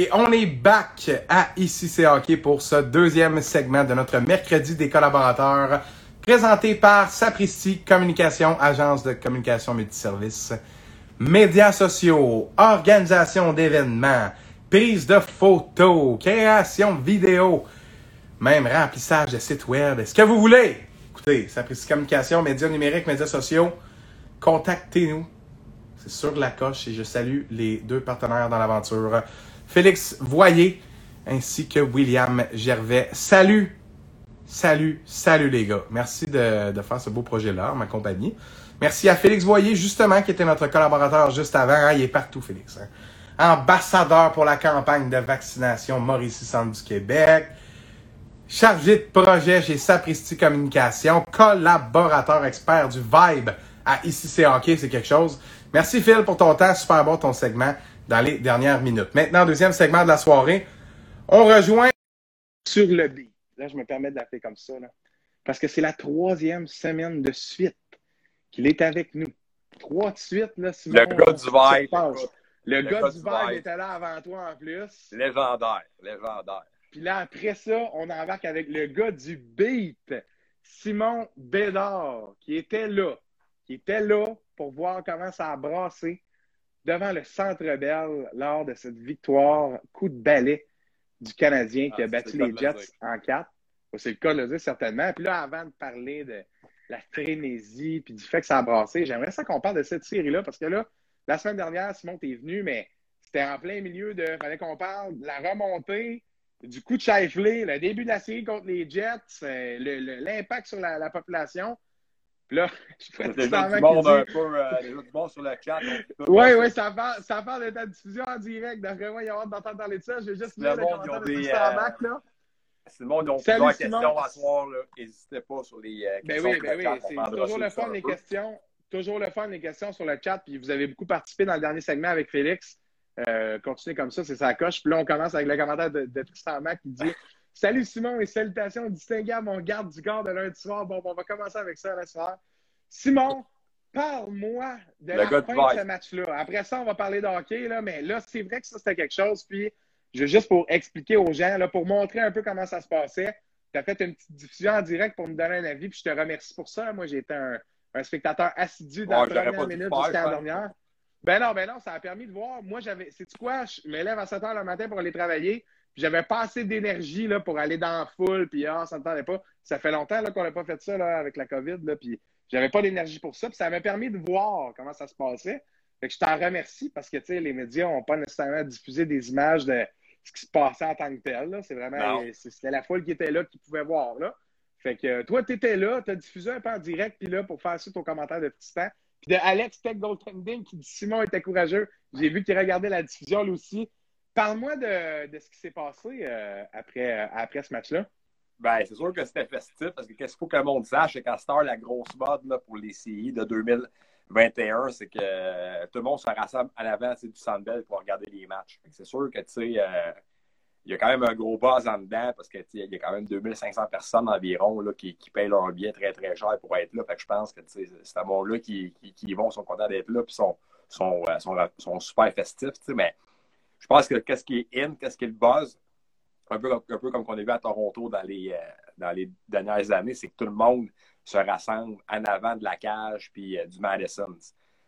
Et on est back à Ici pour ce deuxième segment de notre mercredi des collaborateurs présenté par Sapristi Communication, agence de communication multiservice, médias sociaux, organisation d'événements, prise de photos, création vidéo, même remplissage de sites web. Est-ce que vous voulez? Écoutez, Sapristi Communication, médias numériques, médias sociaux, contactez-nous. C'est sur la coche et je salue les deux partenaires dans l'aventure. Félix Voyer ainsi que William Gervais. Salut, salut, salut les gars. Merci de, faire ce beau projet-là, ma compagnie. Merci à Félix Voyer, justement, qui était notre collaborateur juste avant. Ah, il est partout, Félix. hein. Ambassadeur pour la campagne de vaccination Mauricie Centre du Québec. Chargé de projet chez Sapristi Communication. Collaborateur expert du Vibe à Ici c'est hockey, c'est quelque chose. Merci Phil pour ton temps. Super bon ton segment dans les dernières minutes. Maintenant, deuxième segment de la soirée. On rejoint sur le B. Là, je me permets de l'appeler comme ça. Là, parce que c'est la troisième semaine de suite qu'il est avec nous. Trois de suite, là, Simon. Le gars du ça se Vibe. Le, Le gars gars du du Vibe Vibe. était là avant toi en plus. Légendaire, légendaire. Puis là, après ça, on embarque avec le gars du beat, Simon Bédard, qui était là. Qui était là pour voir comment ça a brassé devant le Centre Bell lors de cette victoire coup de balai du Canadien qui Ah, a battu c'est le les le Jets en quatre. C'est le cas de le dire certainement. Puis là, avant de parler de la frénésie puis du fait que ça a brassé, j'aimerais ça qu'on parle de cette série-là parce que là, la semaine dernière, Simon, t'es venu, mais c'était en plein milieu de. Fallait qu'on parle de la remontée, du coup de Shifley, le début de la série contre les Jets, euh, l'impact sur la, la population. Puis là, je Déjà tout main monde qui un peu, euh, déjà du monde sur le chat. Oui, oui, ça parle, ça parle de ta diffusion en direct. D'après moi, il y a hâte d'entendre parler de ça. Je vais juste Le lire le commentaire de des, Tristan euh, là. Si le monde ont Salut, plusieurs questions à soir, n'hésitez pas sur les euh, Ben questions oui, ben le oui, chat. on c'est toujours le fun un les peu. questions. Toujours le fun les questions sur le chat. Puis vous avez beaucoup participé dans le dernier segment avec Félix. Euh, continuez comme ça, c'est sa coche. Puis là, on commence avec le commentaire de, de Tristan Mac qui dit Salut Simon et salutations distinguées à mon garde du corps de lundi soir. Bon, on va commencer avec ça la soir. Simon, parle-moi de Le la fin de ce match-là. Après ça, on va parler de hockey, là, mais là, c'est vrai que ça, c'était quelque chose. Puis, je juste pour expliquer aux gens, là, pour montrer un peu comment ça se passait, tu as fait une petite diffusion en direct pour me donner un avis, puis je te remercie pour ça. Moi, j'ai été un, un spectateur assidu dans Ouais, la première minute jusqu'à la dernière. Ben non, ben non, ça a permis de voir. Moi, j'avais. C'est quoi? Je me lève à 7 h le matin pour aller travailler. J'avais pas assez d'énergie là, pour aller dans la foule. Puis ah, ça ne pas. Ça fait longtemps là, qu'on n'a pas fait ça là, avec la COVID. Là, puis j'avais pas d'énergie pour ça. Puis ça m'a permis de voir comment ça se passait. Fait que je t'en remercie parce que les médias n'ont pas nécessairement diffusé des images de ce qui se passait en tant que tel. là. C'est vraiment. C'était la foule qui était là qui pouvait voir. Là. Fait que toi, tu étais là, tu as diffusé un peu en direct, puis là, pour faire suite au commentaire de Tristan. Puis de Alex Tech Goaltending qui dit Simon était courageux. J'ai vu qu'il regardait la diffusion lui aussi. Parle-moi de, de ce qui s'est passé euh, après, après ce match-là. Ben, c'est sûr que c'était festif parce que qu'est-ce qu'il faut que le monde sache, c'est qu'à heure, la grosse mode là, pour les CI de 2021, c'est que euh, tout le monde se rassemble à l'avant du Sandbell pour regarder les matchs. C'est sûr que, tu sais, euh, il y a quand même un gros buzz en dedans parce que, tu sais, il y a quand même 2500 personnes environ là, qui, payent leur billet très, très cher pour être là. Fait que je pense que, tu sais, c'est un monde-là qui, qui, qui vont, sont contents d'être là, puis sont, sont, sont, sont super festifs, mais je pense que qu'est-ce qui est in, qu'est-ce qui est le buzz, un peu, un peu comme qu'on a vu à Toronto dans les, euh, dans les dernières années, c'est que tout le monde se rassemble en avant de la cage puis euh, du Madison.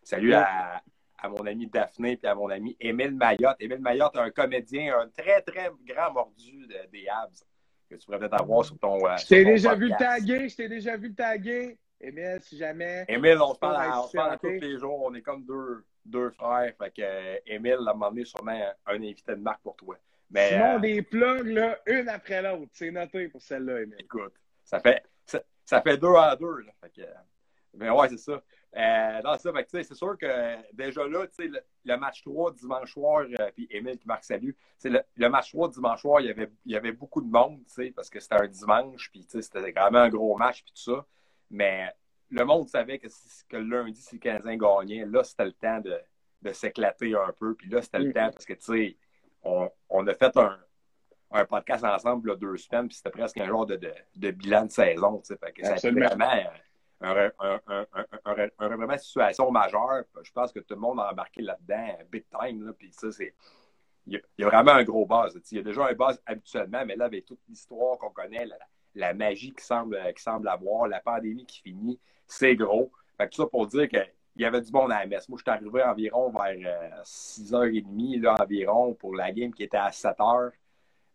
Salut à, à mon ami Daphné puis à mon ami Émile Mayotte. Émile Mayotte, un comédien, un très, très grand mordu de- des Habs que tu pourrais peut-être avoir sur ton. euh, Je t'ai déjà vu le taguer, je t'ai déjà vu le taguer. Emile, si jamais. Émile, on se parle, à- on se parle à tous les jours. On est comme deux, deux frères. Fait que euh, Émile, à un moment donné, sûrement un invité de marque pour toi. Mais Simon, euh, des plugs, là, une après l'autre. C'est noté pour celle-là, Emile. écoute, ça fait, ça, ça fait deux à deux. Là. Fait que, mais ouais, c'est ça. Euh, non, ça. Fait que, tu sais, c'est sûr que euh, déjà là, tu sais, le, le match 3 dimanche soir, euh, puis Émile qui marque salut, le, le match 3 dimanche soir, il y avait, il y avait beaucoup de monde, tu sais, parce que c'était un dimanche, puis tu sais, c'était vraiment un gros match, puis tout ça. Mais le monde savait que, que lundi, si le Canadien gagnait, là, c'était le temps de, de s'éclater un peu. Puis là, c'était le Mhm. temps parce que, tu sais, on, on a fait un, un podcast ensemble là, deux semaines, puis c'était presque un genre de, de, de bilan de saison. tu sais. Fait que ça Absolument. vraiment un, situation majeure. Je pense que tout le monde a embarqué là-dedans, big time. Là, puis ça, c'est. il y a vraiment un gros buzz. Il y a déjà un buzz habituellement, mais là, avec toute l'histoire qu'on connaît, la, magie qui semble, qui semble avoir, la pandémie qui finit, c'est gros. Fait que tout ça pour dire qu'il y avait du monde à la messe. Moi, je suis arrivé environ vers 6h30 euh, là, environ pour la game qui était à 7h, euh,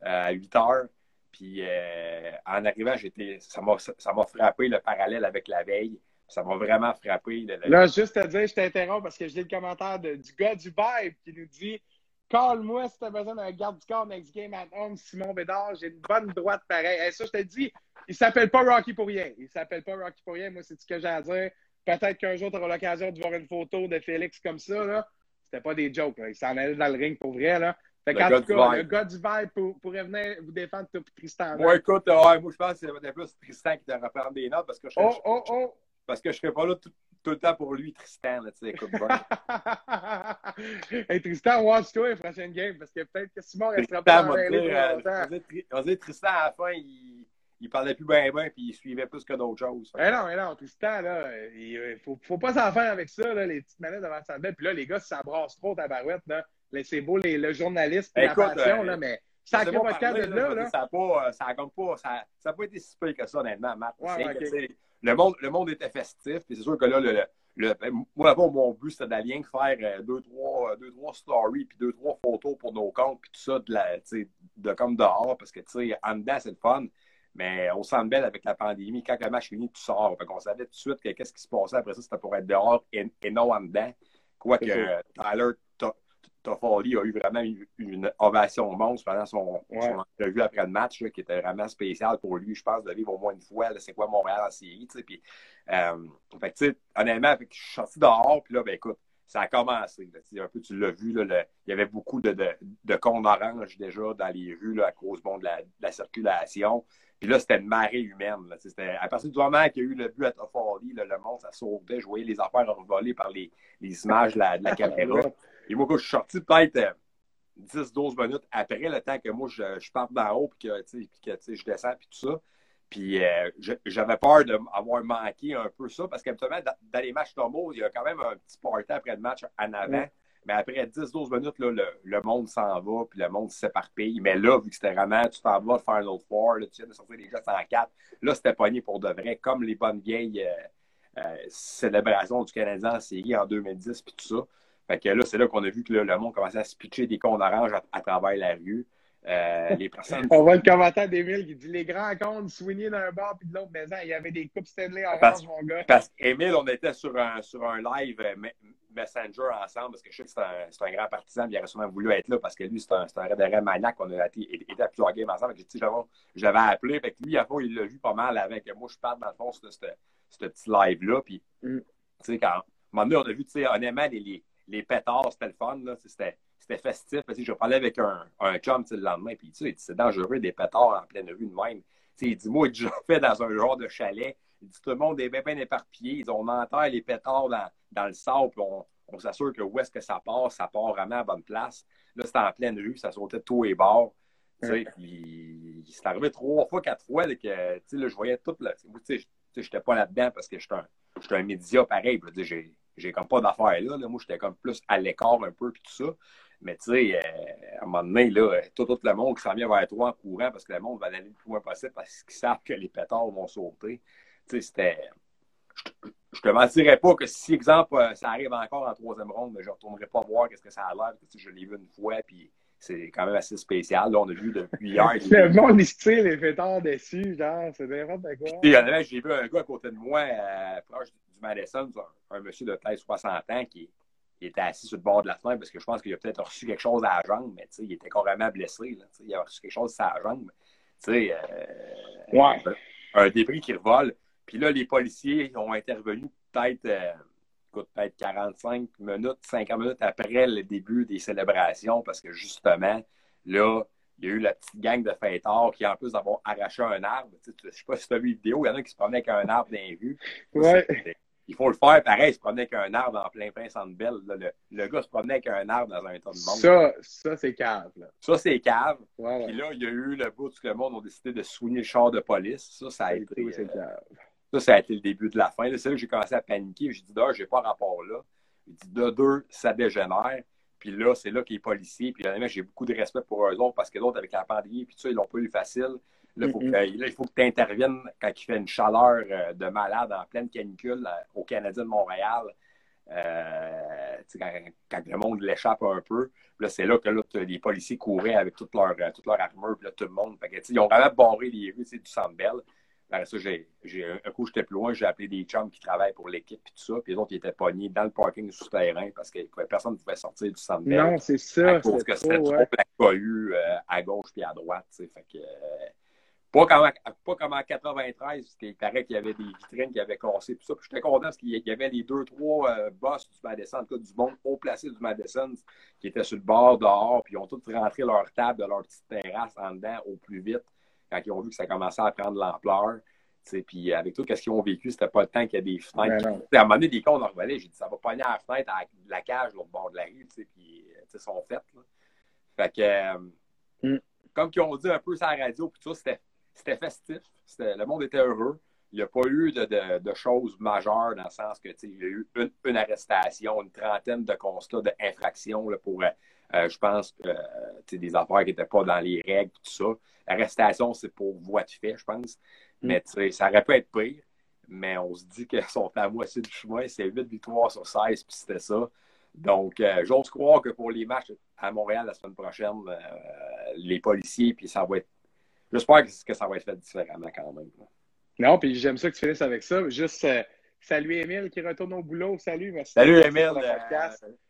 à 8h. Puis euh, en arrivant, j'étais, ça m'a, frappé le parallèle avec la veille. Ça m'a vraiment frappé. Là, juste te dire, je t'interromps parce que j'ai le commentaire du gars du Vibe qui nous dit Call-moi si tu as besoin d'un garde du corps next game at home, Simon Bédard. J'ai une bonne droite pareil. Ça, je te dis, il s'appelle pas Rocky pour rien. Il s'appelle pas Rocky pour rien. Moi, c'est ce que j'ai à dire. Peut-être qu'un jour, tu auras l'occasion de voir une photo de Félix comme ça. Là. C'était pas des jokes. Il s'en allait dans le ring pour vrai. Là. Fait le, gars tout cas, le gars du vibe pour, pourrait venir vous défendre Tristan. Moi, écoute, moi, je pense que c'est plus Tristan qui devrait prendre des notes parce que je, oh, oh, oh. Parce que je serais pas là tout, le temps pour lui, Tristan. Là, écoute bien. hey, Tristan, watch-toi la prochaine game parce que peut-être que Simon restera pas dans le On dit Tristan, à la fin, il il parlait plus bien bien puis il suivait plus que d'autres choses. Mais non, mais non, Tristan, là, il faut, faut pas s'en faire avec ça, là, les petites manettes devant sa bête. Puis là, les gars, ça brasse trop ta barouette, là. C'est beau les, le journaliste et la passion, euh, là, mais ça a pas là, là. Ça n'a pas, ça pas, ça, ça pas été si peu que ça, honnêtement, Matt. Le, monde, le monde était festif, puis c'est sûr que là, le, le, ben, moi, d'abord, mon but, c'était d'aller faire euh, deux, trois, deux, trois stories, puis deux, trois photos pour nos comptes, puis tout ça, de, la, de comme dehors, parce que, tu sais, en dedans, c'est le fun. Mais on sent belle avec la pandémie. Quand le match finit, tu sors. Fait on savait tout de suite que qu'est-ce qui se passait après ça, c'était pour être dehors et, non en dedans. Quoique Tyler Toffoli a eu vraiment une, ovation monstre pendant son, son, entrevue après le match, qui était vraiment spécial pour lui, je pense, de vivre au moins une fois. C'est quoi Montréal en série? Puis, euh, fait que, honnêtement, je suis sorti dehors, puis là, ben écoute, ça a commencé. un peu, tu l'as vu, là, il y avait beaucoup de, de, de cônes oranges déjà dans les rues là, à cause bon, de, la, de la circulation. Puis là, c'était une marée humaine. à partir du moment qu'il y a eu le but à Toffoli, le monde, ça sautait. Je voyais les affaires envolées par les, les images de la, de la caméra. Et moi, quand je suis sorti peut-être 10-12 euh, minutes après le temps que moi, je, je parte d'en haut puis que, que je descends puis tout ça. Puis euh, j'avais peur d'avoir manqué un peu ça parce qu'habituellement, dans, dans les matchs normaux, il y a quand même un petit party après le match en avant. Mais après 10-12 minutes, là, le, monde s'en va, puis le monde s'éparpille. Mais là, vu que c'était vraiment, tu t'en vas faire Final Four, là, tu viens de sortir les en 104, là, c'était pogné pour de vrai, comme les bonnes vieilles euh, euh, célébrations du Canadien en série en 2010, puis tout ça. Fait que là, c'est là qu'on a vu que le monde commençait à se pitcher des cons d'orange à, travers la rue. Euh, les personnes... On voit le commentaire d'Emile qui dit les grands comptes soignés d'un bar puis de l'autre maison. Il y avait des coupes Stanley orange, mon gars. Parce qu'Emile, on était sur un, sur un live Messenger ensemble parce que je sais que c'est un, un, grand partisan. Il aurait sûrement voulu être là parce que lui, c'est un, un rédéré maniaque. On a été, été à plusieurs games ensemble. Je l'avais appelé. Fait que lui, à fond, il l'a vu pas mal avec moi. Je parle dans le fond de ce petit live-là. Puis, mm. tu sais, quand, à un moment donné, on a vu, tu sais, honnêtement, les, les, les pétards, c'était le fun. C'était c'était festif. Parce que je parlais avec un, un chum le lendemain, puis tu sais, c'est dangereux des pétards en pleine rue de même. sais, il dit, moi, j'ai fait dans un genre de chalet. Il dit, tout le monde est bien, bien éparpillé. Ils ont enterré les pétards dans, dans le sable, puis on, on s'assure que où est-ce que ça part, ça part vraiment à bonne place. Là, c'était en pleine rue, ça sautait de tous les bords. C'est arrivé trois fois, quatre fois que là, je voyais tout. Je n'étais pas là-dedans parce que j'étais un, un, média pareil. J'ai comme pas d'affaires là, là. Moi, j'étais comme plus à l'écart un peu, puis tout ça. Mais tu sais, euh, à un moment donné, là, tout, tout le monde qui s'en vient vers toi en courant parce que le monde va aller le plus loin possible parce qu'ils savent que les pétards vont sauter. Tu sais, c'était. Je, te mentirais pas que si, exemple, euh, ça arrive encore en troisième ronde, je ne retournerai pas voir qu'est-ce que ça a l'air. Je l'ai vu une fois, puis c'est quand même assez spécial. Là, on a vu depuis hier. le monde style les pétards dessus, genre, c'est n'importe quoi. Puis, j'ai vu un gars à côté de moi, euh, proche du Madison, un, un monsieur de peut-être 60 ans qui était assis sur le bord de la fenêtre parce que je pense qu'il a peut-être reçu quelque chose à la jambe, mais il était carrément blessé. Là, il a reçu quelque chose à la jambe. Euh, ouais. un, débris qui revole. Puis là, les policiers ont intervenu peut-être euh, peut-être 45 minutes, 50 minutes après le début des célébrations parce que justement, là, il y a eu la petite gang de fêtards qui, en plus d'avoir arraché un arbre, je ne sais pas si tu as vu la vidéo, il y en a qui se promenaient avec un arbre dans les rues. Ouais il faut le faire pareil. Il se promenait avec un arbre en plein plein centre belle. Le, le, gars se promenait avec un arbre dans un tas de monde. Ça, ça c'est cave. Là. Ça, c'est cave. Puis là, il y a eu le bout que le monde a décidé de soigner le char de police. Ça, ça a été. Euh, ça, ça a été le début de la fin. C'est là que j'ai commencé à paniquer. J'ai dit, d'un, j'ai pas rapport là. J'ai dit, de deux, ça dégénère. Puis là, c'est là qu'il est policier. Puis honnêtement, j'ai beaucoup de respect pour eux autres parce que d'autres, avec la pandémie, puis tout ça, ils l'ont pas eu facile. Là, faut que, il faut que tu interviennes quand il fait une chaleur euh, de malade en pleine canicule euh, au Canadien de Montréal. Euh, quand, quand, le monde l'échappe un peu. Là, c'est là que là, les policiers couraient avec toute leur, toute leur armure, puis là, tout le monde. Fait que, ils ont vraiment barré les rues du Centre Bell. Ben, ça, j'ai, un coup, j'étais plus loin, j'ai appelé des chums qui travaillent pour l'équipe et tout ça, puis les autres, ils étaient pognés dans le parking souterrain parce que personne ne pouvait sortir du centre Non, c'est ça. À cause que c'était trop la cohue euh, à gauche puis à droite, Fait que, euh, pas, comme, pas comme en 93, parce qu'il paraît qu'il y avait des vitrines qui avaient cassé, tout ça. Puis j'étais content parce qu'il y avait les deux, trois euh, boss du Madison, en tout cas du monde haut placé du Madison, qui étaient sur le bord dehors, puis ils ont tous rentré leur table de leur petite terrasse en dedans au plus vite quand ils ont vu que ça commençait à prendre de l'ampleur. Puis avec tout ce qu'ils ont vécu, c'était pas le temps qu'il y a des fenêtres. À un moment donné, des cons, on revenait, j'ai dit ça va pogner à la fenêtre à la cage, l'autre bord de la rue, puis ils sont faites. Fait que, euh, mm. comme ils ont dit un peu sur la radio, puis tout ça, c'était festif. Le monde était heureux. Il n'y a pas eu de, de, choses majeures dans le sens que il y a eu une, arrestation, une trentaine de constats d'infraction pour, euh, euh, je pense, des affaires qui n'étaient pas dans les règles, tout ça. L'arrestation, c'est pour voie de fait, je pense. Mm. Mais ça aurait pu être pire. Mais on se dit qu'ils sont à moitié du chemin. C'est 8 victoires sur 16, puis c'était ça. Donc, euh, j'ose croire que pour les matchs à Montréal la semaine prochaine, euh, les policiers, puis ça va être. J'espère que, ça va être fait différemment quand même. Non, puis j'aime ça que tu finisses avec ça. Juste euh, salut Émile qui retourne au boulot. Salut, merci. Salut Émile.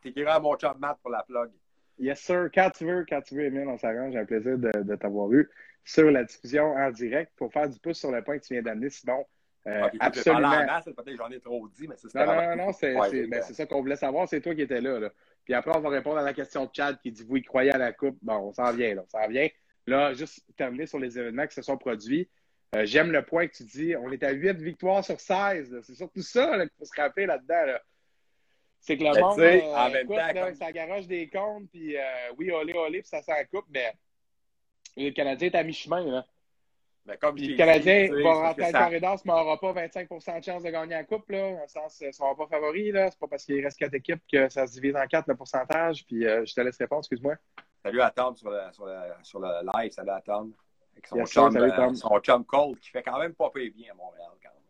T'écriras à mon chum Matt pour la plug. Yes, sir. Quand tu veux, quand tu veux, Émile, on s'arrange. J'ai un plaisir de, de t'avoir eu sur la diffusion en direct pour faire du pouce sur le point que tu viens d'amener. Sinon, euh, absolument. peut-être j'en ai trop dit, mais c'est Non, non, non, ben, c'est ça qu'on voulait savoir. C'est toi qui étais là, là, Puis après, on va répondre à la question de Chad qui dit Vous y croyez à la Coupe Bon, on s'en vient, là. On s'en vient. Là, juste terminer sur les événements qui se sont produits. Euh, j'aime le point que tu dis. On est à 8 victoires sur 16. C'est surtout ça qu'il faut se rappeler là-dedans. Là. C'est que le monde, euh, en même temps, ça garoche des comptes, puis oui, olé, olé, puis ça s'en coupe, mais le Canadien est à mi-chemin. Ben, le Canadien va rentrer dans le corridor, mais n'aura pas 25% de chance de gagner la Coupe. Là, dans le sens, ils ne seront pas favoris. Ce n'est pas parce qu'il reste quatre équipes que ça se divise en quatre le pourcentage. Puis euh, je te laisse répondre, excuse-moi. Salut à Tom sur le, sur le, sur le live. Salut à Tom. Avec son, chum, euh, son chum Cole qui fait quand même pas payer bien à Montréal. Quand même.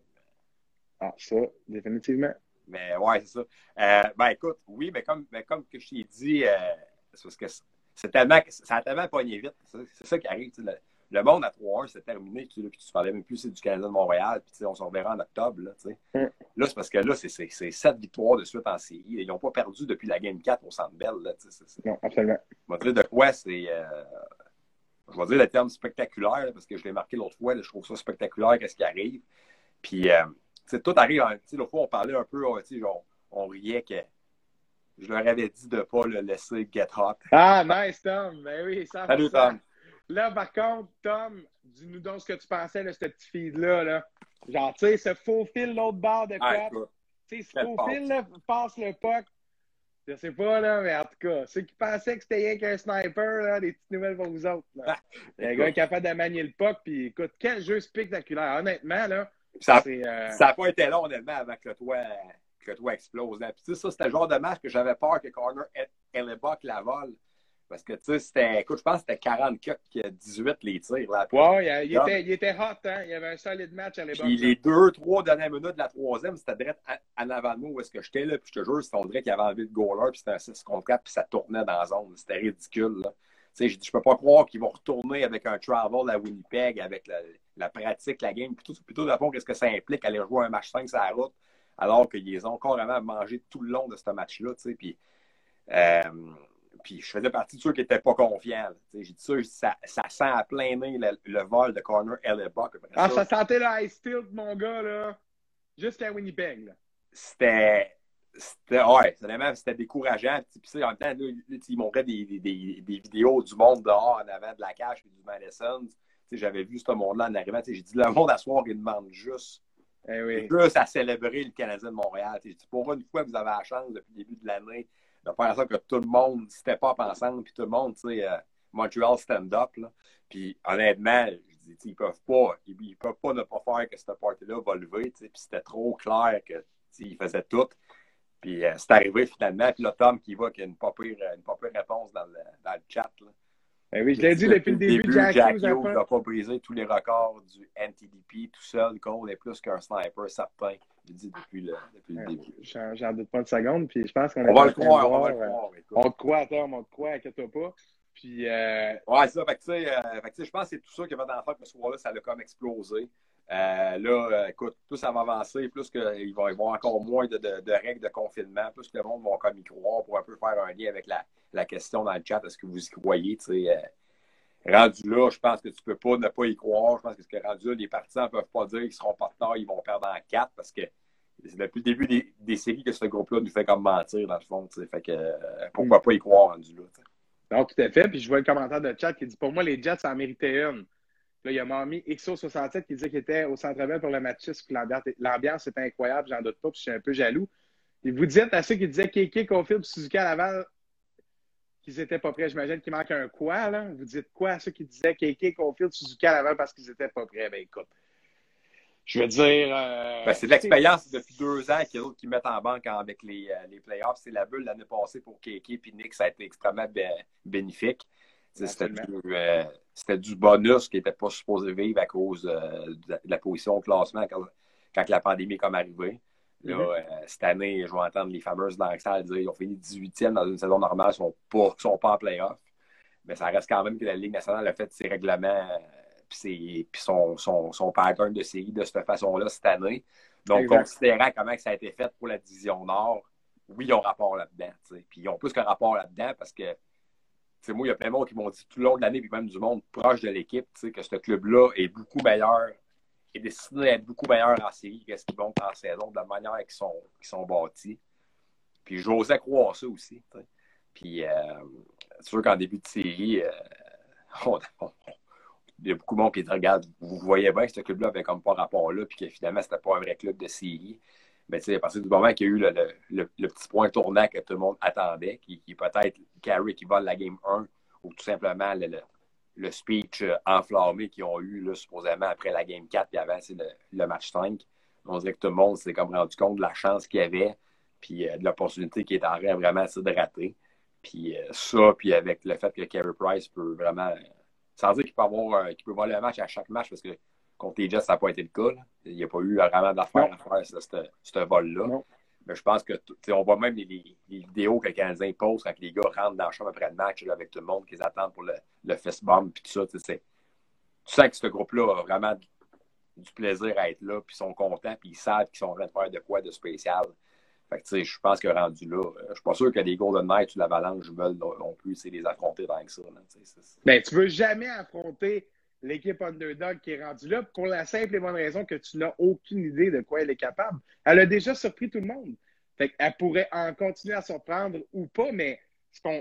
Ah, ça, définitivement. Mais ouais, c'est ça. Euh, ben écoute, oui, mais comme, mais comme que je t'ai dit, c'est parce que c'est tellement, ça a tellement pogné vite. C'est ça qui arrive. Le, monde à 3 1 c'est terminé. Tu, tu parlais même plus du Canada de Montréal. Puis on s'en verra en octobre. Là, mm. là c'est parce que là, c'est 7 victoires de suite en série. Ils n'ont pas perdu depuis la Game 4 au Centre Bell. Là, non, absolument. Je vais dire de quoi c'est. Euh, je vais dire le terme spectaculaire parce que je l'ai marqué l'autre fois. je trouve ça spectaculaire, qu'est-ce qui arrive. Puis, euh, tout arrive. L'autre fois, on parlait un peu, genre, on riait que je leur avais dit de ne pas le laisser get hot. Ah, nice, Tom. Ben oui, ça Salut, Tom. Là, par contre, Tom, dis-nous donc ce que tu pensais de ce petit feed-là. Là. Genre, tu sais, ce faux fil, l'autre barre de ah, Tu sais, ce faux fil, là, passe le puck. Je sais pas, là, mais en tout cas, ceux qui pensaient que c'était rien qu'un sniper, là, des petites nouvelles pour vous autres. Là. Ah, un gars capable de manier le puck, puis écoute, quel jeu spectaculaire. Honnêtement, là. Ça n'a euh, pas été long, honnêtement, avec le toit que toi explose. Puis, tu sais, ça, c'était le genre de match que j'avais peur que Corner Hellebuck la vole. Parce que, tu sais, c'était, écoute, je pense que c'était 40 18 les tirs. Là, ouais, il, était, il était hot, hein? Il y avait un solide match à l'époque. Puis les deux, trois dernières minutes de la troisième, c'était direct en avant de nous où est-ce que j'étais, là. Puis je te jure, c'était on dirait qu'il y avait envie de goaler, puis c'était un 6 contre 4, puis ça tournait dans la zone. C'était ridicule, là. Tu sais, je je peux pas croire qu'ils vont retourner avec un travel à Winnipeg, avec la, la pratique, la game. Plutôt, plutôt de fond, qu'est-ce que ça implique aller jouer un match 5 sur la route alors qu'ils ont carrément mangé tout le long de ce match-là. Puis, euh, puis je faisais partie de ceux qui n'étaient pas confiants. J'ai dit ça, ça, ça, sent à plein nez le, vol de corner Hellebuck. Ah, ça, sentait le high tilt, mon gars, là, jusqu'à Winnipeg. C'était. C'était ouais, c'était décourageant. Puis, en même temps, ils montraient des, des, des, vidéos du monde dehors en avant de la cage et du Madison. J'avais vu ce monde-là en arrivant. J'ai dit, le monde à soir, il demande juste eh oui. Juste à célébrer le Canadien de Montréal. Pour une fois, vous avez la chance depuis le début de l'année de faire ça que tout le monde c'était pas ensemble, puis tout le monde, tu sais, euh, Montreal stand-up. Puis honnêtement, je dis, ils peuvent pas, ils, peuvent pas ne pas faire que cette partie-là va lever, puis c'était trop clair que ils faisaient tout. Puis euh, c'est arrivé finalement. Puis là, Tom qui va, qui a une pas pire, une réponse dans le, dans le chat. Là. Ben oui, je l'ai dit depuis le début, Jack, Jack Hughes n'a pas brisé tous les records du NTDP tout seul. Cole est plus qu'un sniper, certain. Je dit depuis le, depuis le début. J'en doute pas une seconde. Puis je pense qu'on on va le croire. On va le croire. On te croit, Tom, on te croit, inquiète-toi pas. Puis, euh... Ouais, ça. Fait que, euh, je pense que c'est tout ça qui va dans le fait que ce soir-là, ça a comme explosé. Euh, là, euh, écoute, plus ça va avancer, plus qu'il va y avoir encore moins de, de, de, règles de confinement, plus que le monde va comme y croire pour un peu faire un lien avec la, la question dans le chat. Est-ce que vous y croyez? Euh, rendu là, je pense que tu ne peux pas ne pas y croire. Je pense que, ce que rendu là, les partisans ne peuvent pas dire qu'ils seront pas tard, ils vont perdre en quatre parce que c'est depuis le début des, des, séries que ce groupe-là nous fait comme mentir, dans le fond. Fait que euh, pourquoi pas y croire rendu là? Non, tout à fait. Puis je vois le commentaire de chat qui dit Pour moi, les Jets en méritaient une. Là, il y a Mami XO67 qui disait qu'il était au centre ville pour le match L'ambiance était incroyable, j'en doute pas, puis je suis un peu jaloux. Et vous dites à ceux qui disaient Kéké, Confield, Suzuki à Laval qu'ils n'étaient pas prêts. J'imagine qu'il manque un quoi, là. Vous dites quoi à ceux qui disaient Kéké, Confield, Suzuki à Laval parce qu'ils n'étaient pas prêts? Ben écoute. Je veux dire. Euh, ben, c'est de l'expérience depuis deux ans qu'il y a d'autres qui mettent en banque avec les, euh, les playoffs. C'est la bulle l'année passée pour Kéké et Nick, ça a été extrêmement bénéfique. C'était euh, du, bonus qui n'était pas supposé vivre à cause euh, de, la, position au classement quand, quand la pandémie est comme arrivée. Là, mm-hmm. euh, cette année, je vais entendre les fameuses dans le salle dire qu'ils ont fini 18e dans une saison normale, ils ne sont, pas, sont pas en playoff. Mais ça reste quand même que la Ligue nationale a fait ses règlements puis son, son, son, pattern de série de cette façon-là cette année. Donc, considérant comment ça a été fait pour la division Nord, oui, ils ont rapport là-dedans. Puis ils ont plus qu'un rapport là-dedans parce que moi, il y a plein de monde qui m'ont dit tout le long de l'année, puis même du monde proche de l'équipe, que ce club-là est beaucoup meilleur, est destiné à être beaucoup meilleur en série que ce qu'ils vont en saison, de la manière qu'ils sont, sont bâtis. Puis j'osais croire ça aussi. Puis euh, c'est sûr qu'en début de série, euh, il y a beaucoup de monde qui dit Regarde, vous voyez bien que ce club-là avait comme pas rapport là, puis que finalement, c'était pas un vrai club de série. Mais sais, à partir du moment qu'il y a eu le, le, le, petit point tournant que tout le monde attendait, qui, qui peut-être Carrie qui vole la game 1, ou tout simplement le, speech euh, enflammé qu'ils ont eu, là, supposément, après la game 4 puis avant le, match 5, on dirait que tout le monde s'est comme rendu compte de la chance qu'il y avait, puis euh, de l'opportunité qui est en train vraiment de rater. Puis euh, ça, puis avec le fait que Carey Price peut vraiment, sans dire qu'il peut avoir, qu'il peut voler un match à chaque match, parce que Contre les Jets, ça n'a pas été le cas. Il n'y a pas eu vraiment d'affaires à faire ce vol-là. Mais je pense que on voit même les, vidéos que les Canadiens posent quand les gars rentrent dans la chambre après le match avec tout le monde qu'ils attendent pour le, le fist bump puis tout ça. Tu sens que ce groupe-là a vraiment du plaisir à être là, puis ils sont contents, puis ils savent qu'ils sont en train de faire de quoi de spécial. Fait que, je pense que rendu là, euh, je suis pas sûr que les Golden Knights ou l'Avalanche veulent non plus les affronter dans ça. Là, ben, tu veux jamais affronter l'équipe underdog qui est rendue là pour la simple et bonne raison que tu n'as aucune idée de quoi elle est capable. Elle a déjà surpris tout le monde. Fait elle pourrait en continuer à surprendre ou pas, mais tu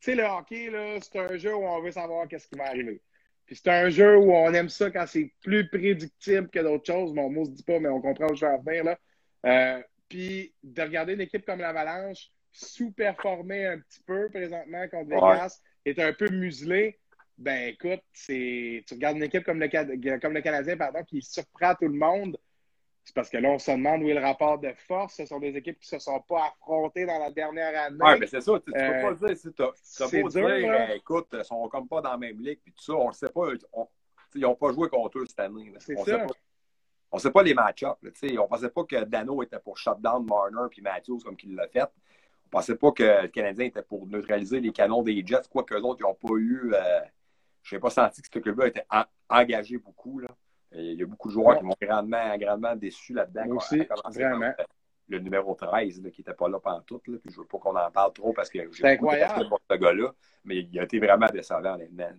sais, le hockey, c'est un jeu où on veut savoir qu'est-ce qui va arriver. Puis c'est un jeu où on aime ça quand c'est plus prédictible que d'autres choses. Mon mot se dit pas, mais on comprend où je vais en venir. Là. Euh, puis de regarder une équipe comme l'Avalanche sous-performer un petit peu présentement contre Vegas, est un peu muselé ben écoute, c'est tu regardes une équipe comme le, comme le Canadien pardon, qui surprend tout le monde. C'est parce que là, on se demande où est le rapport de force. Ce sont des équipes qui ne se sont pas affrontées dans la dernière année. Oui, mais c'est ça. Tu ne peux pas le dire. Tu as beau dire, euh, écoute, ils ne sont comme pas dans la même ligue. Puis tout ça, on ne sait pas. ils n'ont pas joué contre eux cette année. C'est ça. on ne sait pas les match-ups. On ne pensait pas que Dano était pour shutdown Marner puis Matthews comme qu'il l'a fait. On ne pensait pas que le Canadien était pour neutraliser les canons des Jets, quoi que autres, ils n'ont pas eu. Euh, je n'ai pas senti que ce club-là était engagé beaucoup. Là. il y a beaucoup de joueurs qui m'ont grandement, grandement déçu là-dedans. Moi aussi, vraiment. Le numéro 13, qui n'était pas là pendant tout. Là, puis je ne veux pas qu'on en parle trop parce que j'ai incroyable. pour ce gars-là. Mais il a été vraiment décevant, honnêtement.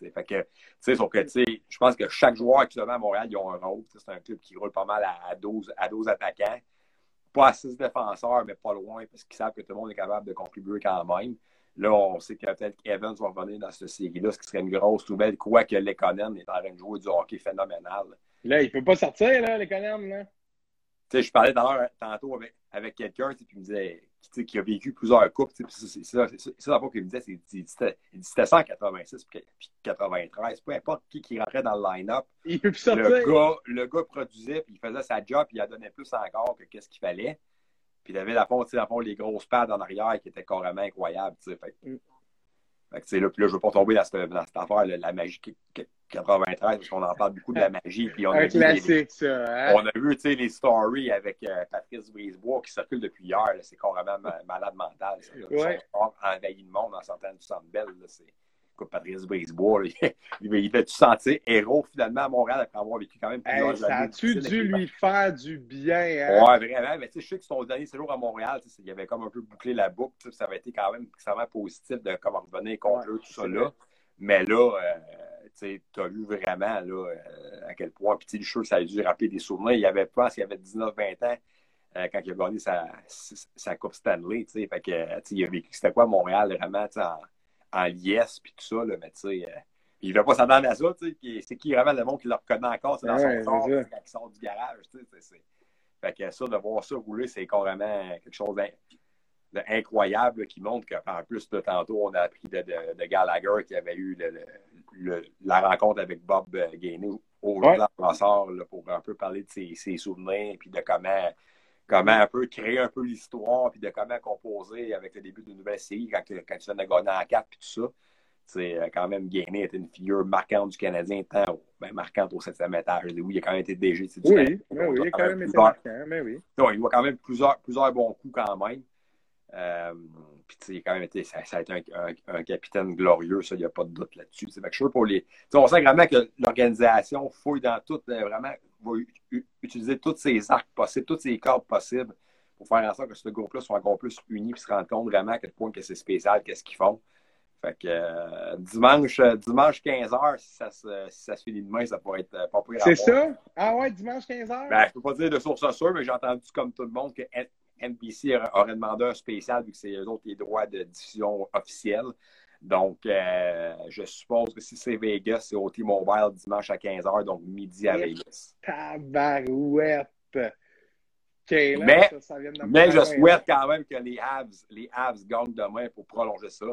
Fait que, tu sais, je pense que chaque joueur actuellement à Montréal, ils ont un rôle. C'est un club qui roule pas mal à, 12, à 12 attaquants. Pas à 6 défenseurs, mais pas loin, parce qu'ils savent que tout le monde est capable de contribuer quand même. Là, on sait que peut-être qu'Evans va revenir dans cette série-là, ce qui serait une grosse nouvelle, quoique Lekonen est en train de jouer du hockey phénoménal. Là, il ne peut pas sortir, là, Lekonen, là. Tu sais, je parlais tantôt avec, avec quelqu'un, qui me disait, qui a vécu plusieurs coupes, c'est ça, c'est ça qu'il me disait, il c'était ça en 86 puis 93, peu importe qui qui rentrait dans le line-up. Il peut plus sortir. Le gars, le gars produisait, puis il faisait sa job, puis il en donnait plus encore que qu'est-ce qu'il fallait. Puis il avait la fond, la fond, les grosses pads en arrière qui étaient carrément incroyables. Fait, mm. fait que, là, puis là, je veux pas tomber dans cette, dans cette affaire, la magie 93, parce qu'on en parle beaucoup de la magie. Puis on Un a classique, ça. Hein? On a vu les stories avec euh, Patrice Brisebois qui circulent depuis hier. C'est carrément malade mental. Ça, ouais. envahi le monde en sortant du centre belle. Patrice Brisebois, il fait-tu sentir héros finalement à Montréal après avoir vécu quand même plusieurs hey, Ça a-tu dû lui faire du bien? Hein? Ouais, vraiment. Mais tu sais, je sais que son dernier séjour à Montréal, il avait comme un peu bouclé la boucle. Ça avait été quand même extrêmement positif de comment revenir contre eux, tout ça là. Mais là, euh, tu as vu vraiment là, euh, à quel point. Puis le show, ça a dû rappeler des souvenirs. Il avait, pas, il avait 19-20 ans. Euh, quand il a gagné sa, sa Coupe Stanley, fait que, il a vécu, c'était quoi Montréal, vraiment, en, en liesse, puis tout ça, là, mais tu sais, euh, il ne veut pas s'attendre à ça, tu sais, c'est qui vraiment le monde qui le reconnaît encore, c'est dans son sort, quand il sort du garage, tu sais, fait que ça, de voir ça rouler, c'est carrément quelque chose d'incroyable qui montre qu'en plus, de tantôt, on a appris de, de, Gallagher qui avait eu le, la rencontre avec Bob euh, Gainey au ouais. pour un peu parler de ses, ses souvenirs puis de comment comment un peu créer un peu l'histoire, puis de comment composer avec le début d'une nouvelle série quand, quand tu viens de gagner en 4 puis tout ça. C'est euh, quand même Gainé était une figure marquante du Canadien, tant ben, marquante au septième étage. Oui, il a quand même été DG. Du oui, oui, oui, il a quand même été marquant, mais oui. Non, il voit quand même plusieurs, plusieurs bons coups quand même. Euh, puis, il a quand même été, ça, a été un, un, capitaine glorieux, ça, il n'y a pas de doute là-dessus. C'est chose pour les. on sent vraiment que l'organisation fouille dans tout, euh, vraiment, va utiliser tous ces arcs possibles, toutes ces cordes possibles pour faire en sorte que ce groupe-là soit encore plus uni et se rendre compte vraiment à quel point que c'est spécial, qu'est-ce qu'ils font. Fait que euh, dimanche, dimanche 15h, si ça, se, si ça se finit demain, ça pourrait être pas plus C'est ça? Ah ouais, dimanche 15h? Ben, je peux pas dire de source sûre, mais j'ai entendu comme tout le monde que NBC aurait demandé un spécial vu que c'est eux autres les droits de diffusion officiels. Donc, euh, je suppose que si c'est Vegas, c'est au T-Mobile dimanche à 15h, donc midi à Vegas. Tabarouette! mais, mais je souhaite quand même que les Habs, les Habs gagnent demain pour prolonger ça.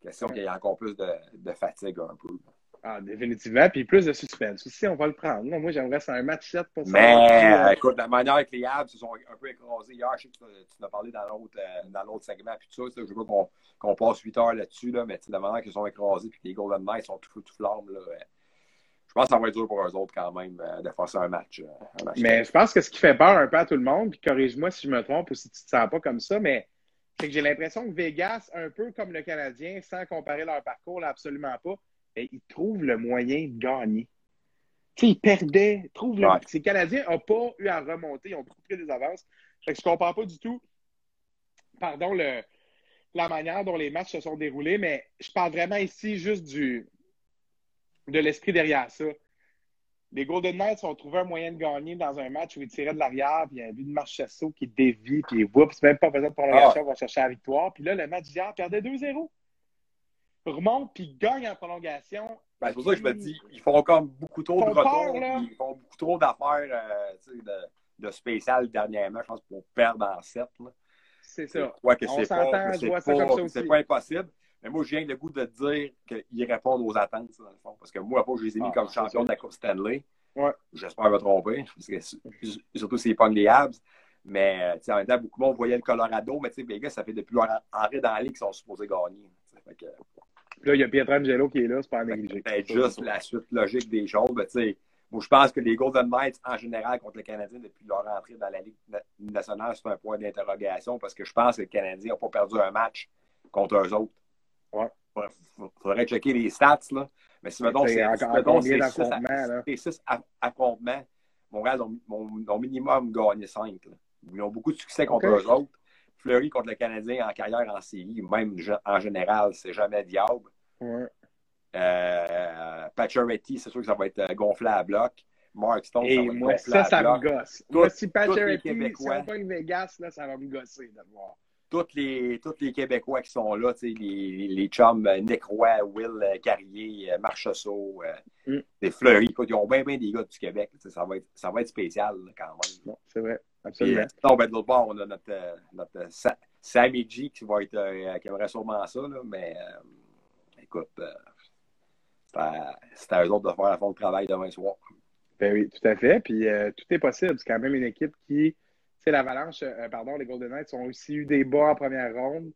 Question qu'il y ait encore plus de, de fatigue un peu. Ah, définitivement. Puis plus de suspense aussi, on va le prendre. moi, j'aimerais c'est un match 7 pour ça. Mais euh, écoute, la manière que les Habs se sont un peu écrasés hier, je sais que tu, en as parlé dans l'autre, euh, segment, puis tout ça, je veux pas qu'on, passe 8 heures là-dessus, là, mais la manière qu'ils sont écrasés, puis que les Golden Knights sont tout, tout flammes, là, je pense que ça va être dur pour eux autres quand même euh, de ça un match. Un match mais je pense que ce qui fait peur un peu à tout le monde, puis corrige-moi si je me trompe ou si tu te sens pas comme ça, mais c'est que j'ai l'impression que Vegas, un peu comme le Canadien, sans comparer leur parcours, là, absolument pas, ils trouvent le moyen de gagner. Tu sais, ils perdaient, trouvent le... Ces Canadiens n'ont pas eu à remonter, ils ont pris des avances. Fait que je ne comprends pas du tout, pardon, le, la manière dont les matchs se sont déroulés, mais je parle vraiment ici juste du, de l'esprit derrière ça. Les Golden Knights ont trouvé un moyen de gagner dans un match où ils tiraient de l'arrière, puis il y a un but de qui dévie, puis c'est même pas besoin de prolongation, ah. on va chercher la victoire. Puis là, le match d'hier perdait 2-0 remonte puis gagne en prolongation. Ben, c'est pour ça que je me dis, ils font encore beaucoup trop de retours. Ils font beaucoup trop d'affaires euh, de, de spécial dernièrement, je pense, pour perdre en 7. C'est ça. Ouais, que c'est pas, c'est pas, impossible. Mais moi, je viens le goût de dire qu'ils répondent aux attentes, dans le fond. Parce que moi, je les ai mis ah, comme champion de la Coupe Stanley. Ouais. J'espère me tromper. Parce que, surtout s'ils pognent les Habs. Mais en même temps, beaucoup de monde voyait le Colorado. Mais gars, ça fait depuis leur entrée dans la ligue qu'ils sont supposés gagner. Que, Là, il y a Pietrangelo qui est là, c'est pas à négliger. C'est juste la suite logique des choses. Ben, moi, je pense que les Golden Knights, en général, contre les Canadiens, depuis leur entrée dans la Ligue nationale, c'est un point d'interrogation parce que je pense que les Canadiens n'ont pas perdu un match contre eux autres. Ouais. Il faudrait checker les stats, là. Mais si, mettons, c'est six affrontements, Montréal ont, minimum gagné cinq. Ils ont beaucoup de succès contre eux autres. Fleury contre le Canadien en carrière en série, même en général, c'est jamais diable. Ouais. Euh, c'est sûr que ça va être euh, gonflé à bloc. Mark Stone, ça va être moi, ça, ça me gosse. moi, si Pacioretty, si on pas une Vegas, là, ça va me gosser de le voir. Tous les, tous les Québécois qui sont là, les, les chums euh, Nick Roy, Will euh, Carrier, Marchessault, mm. des Fleury, ils ont bien, bien des gars du Québec. Ça va, être, ça va être spécial quand même. C'est vrai. Absolument. non, ben, de l'autre bord, on a notre, euh, notre euh, Sammy G qui va être euh, qui aimerait sûrement ça, là, mais écoute, c'est à, eux autres de faire la fond de travail demain soir. Ben oui, tout à fait. Puis tout est possible. C'est quand même une équipe qui sais, l'Avalanche, euh, pardon, les Golden Knights ont aussi eu des bas en première ronde.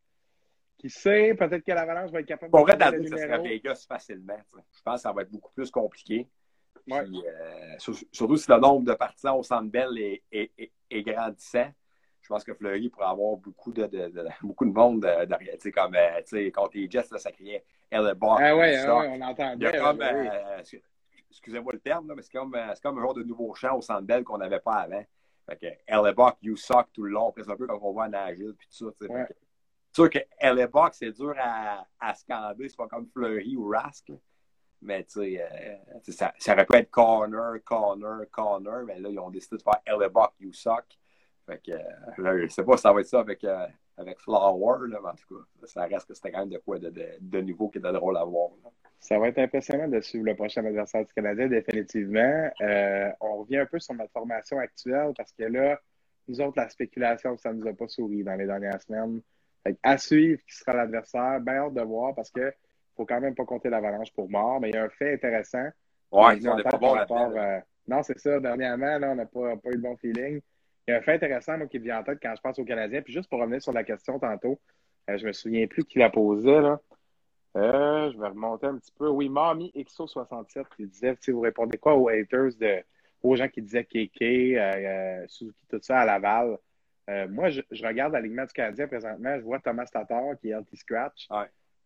Qui sait, peut-être que l'Avalanche va être capable de faire le numéro. ça Vegas facilement. Je pense que ça va être beaucoup plus compliqué. Ouais. Euh, surtout si le nombre de partisans au Centre Bell est, est, est, grandissant. Je pense que Fleury pourrait avoir beaucoup de, de, de beaucoup de monde derrière. Tu sais, comme euh, contre les Jets, là, ça criait Ellebar. Ah ouais, ah ouais, on entendait. Euh, excusez-moi le terme, là, mais c'est comme, comme un genre de nouveau chant au Centre Bell qu'on n'avait pas avant. Fait que Ellebuck, you suck tout le long. C'est un peu comme on voit Nashville puis tout ça. Ouais. C'est sûr que Ellebuck, c'est dur à, à scander. C'est pas comme Fleury ou Rask. Mais tu sais, euh, ça, ça, aurait pu être corner, corner, corner. Mais là, ils ont décidé de faire Ellebuck, you suck. Fait que euh, là, je sais pas si ça va être ça avec, euh, avec Flower, là, mais en tout cas, ça reste que c'était quand même de quoi de, de, niveau qui était drôle à voir. Ça va être impressionnant de suivre le prochain adversaire du Canadien, définitivement. Euh, on revient un peu sur notre formation actuelle parce que là, nous autres, la spéculation, ça nous a pas souri dans les dernières semaines. à suivre qui sera l'adversaire, bien hâte de voir parce que faut quand même pas compter l'avalanche pour mort, mais il y a un fait intéressant. Ouais, ils ont pas bon euh, Non, c'est ça. Dernièrement, là, on n'a pas, pas, eu de bon feeling. Il y a un fait intéressant moi, qui vient en tête quand je pense aux Canadiens. Puis juste pour revenir sur la question tantôt, euh, je me souviens plus qui la posait. Là. Euh, je vais remonter un petit peu. Oui, Mami XO67 qui disait, vous répondez quoi aux haters, de, aux gens qui disaient KK, euh, Suzuki, tout ça à Laval? Moi, je, regarde l'alignement du Canadien présentement. Je vois Thomas Tatar qui est anti-scratch.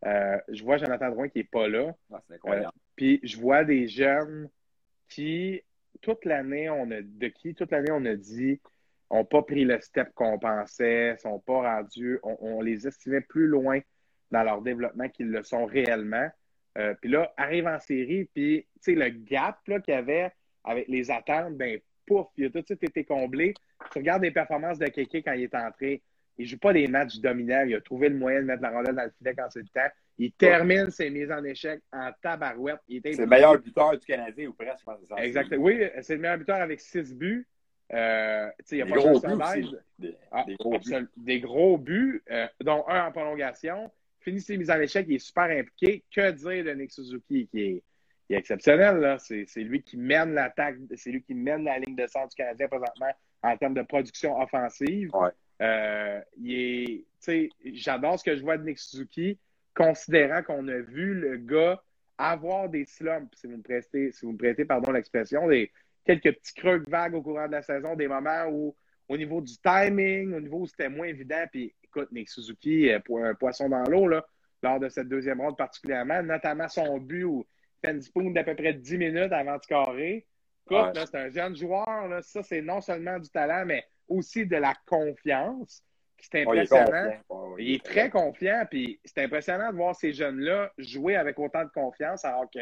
Je vois Jonathan Drouin qui n'est pas là. Ah, incroyable. Puis je vois des jeunes qui, toute l'année, on a de qui toute l'année on a dit n'ont pas pris le step qu'on pensait, sont pas rendus, on, on les estimait plus loin dans leur développement qu'ils le sont réellement. Euh, puis là, arrive en série, puis tu sais, le gap qu'il y avait avec les attentes, ben pouf, il a tout de suite été comblé. Tu regardes les performances de Kéké quand il est entré, il ne joue pas des matchs dominants, il a trouvé le moyen de mettre la rondelle dans le filet quand c'est le temps. Il termine ses mises en échec en tabarouette. C'est le meilleur buteur du Canadien ou presque. Exactement. Oui, c'est le meilleur buteur avec six buts. Euh, il y a des, pas gros buts des, ah, des, gros buts. des, gros buts. Euh, dont un en prolongation finit ses mises en échec, il est super impliqué. Que dire de Nick Suzuki qui est, exceptionnel? C'est, lui qui mène l'attaque, c'est lui qui mène la ligne de centre du Canadien présentement en termes de production offensive. Euh, j'adore ce que je vois de Nick Suzuki, considérant qu'on a vu le gars avoir des slumps, si vous me prêtez, si vous me prêtez pardon, l'expression, des quelques petits creux vagues au courant de la saison, des moments où au niveau du timing, au niveau où c'était moins évident, puis écoute, Nick Suzuki, euh, pour un poisson dans l'eau, lors de cette deuxième ronde particulièrement, notamment son but où il fait une spoon d'à peu près 10 minutes avant de carré. Écoute, c'est un jeune joueur, là, ça, c'est non seulement du talent, mais aussi de la confiance. C'est impressionnant. il, est très confiant, puis c'est impressionnant de voir ces jeunes-là jouer avec autant de confiance, alors que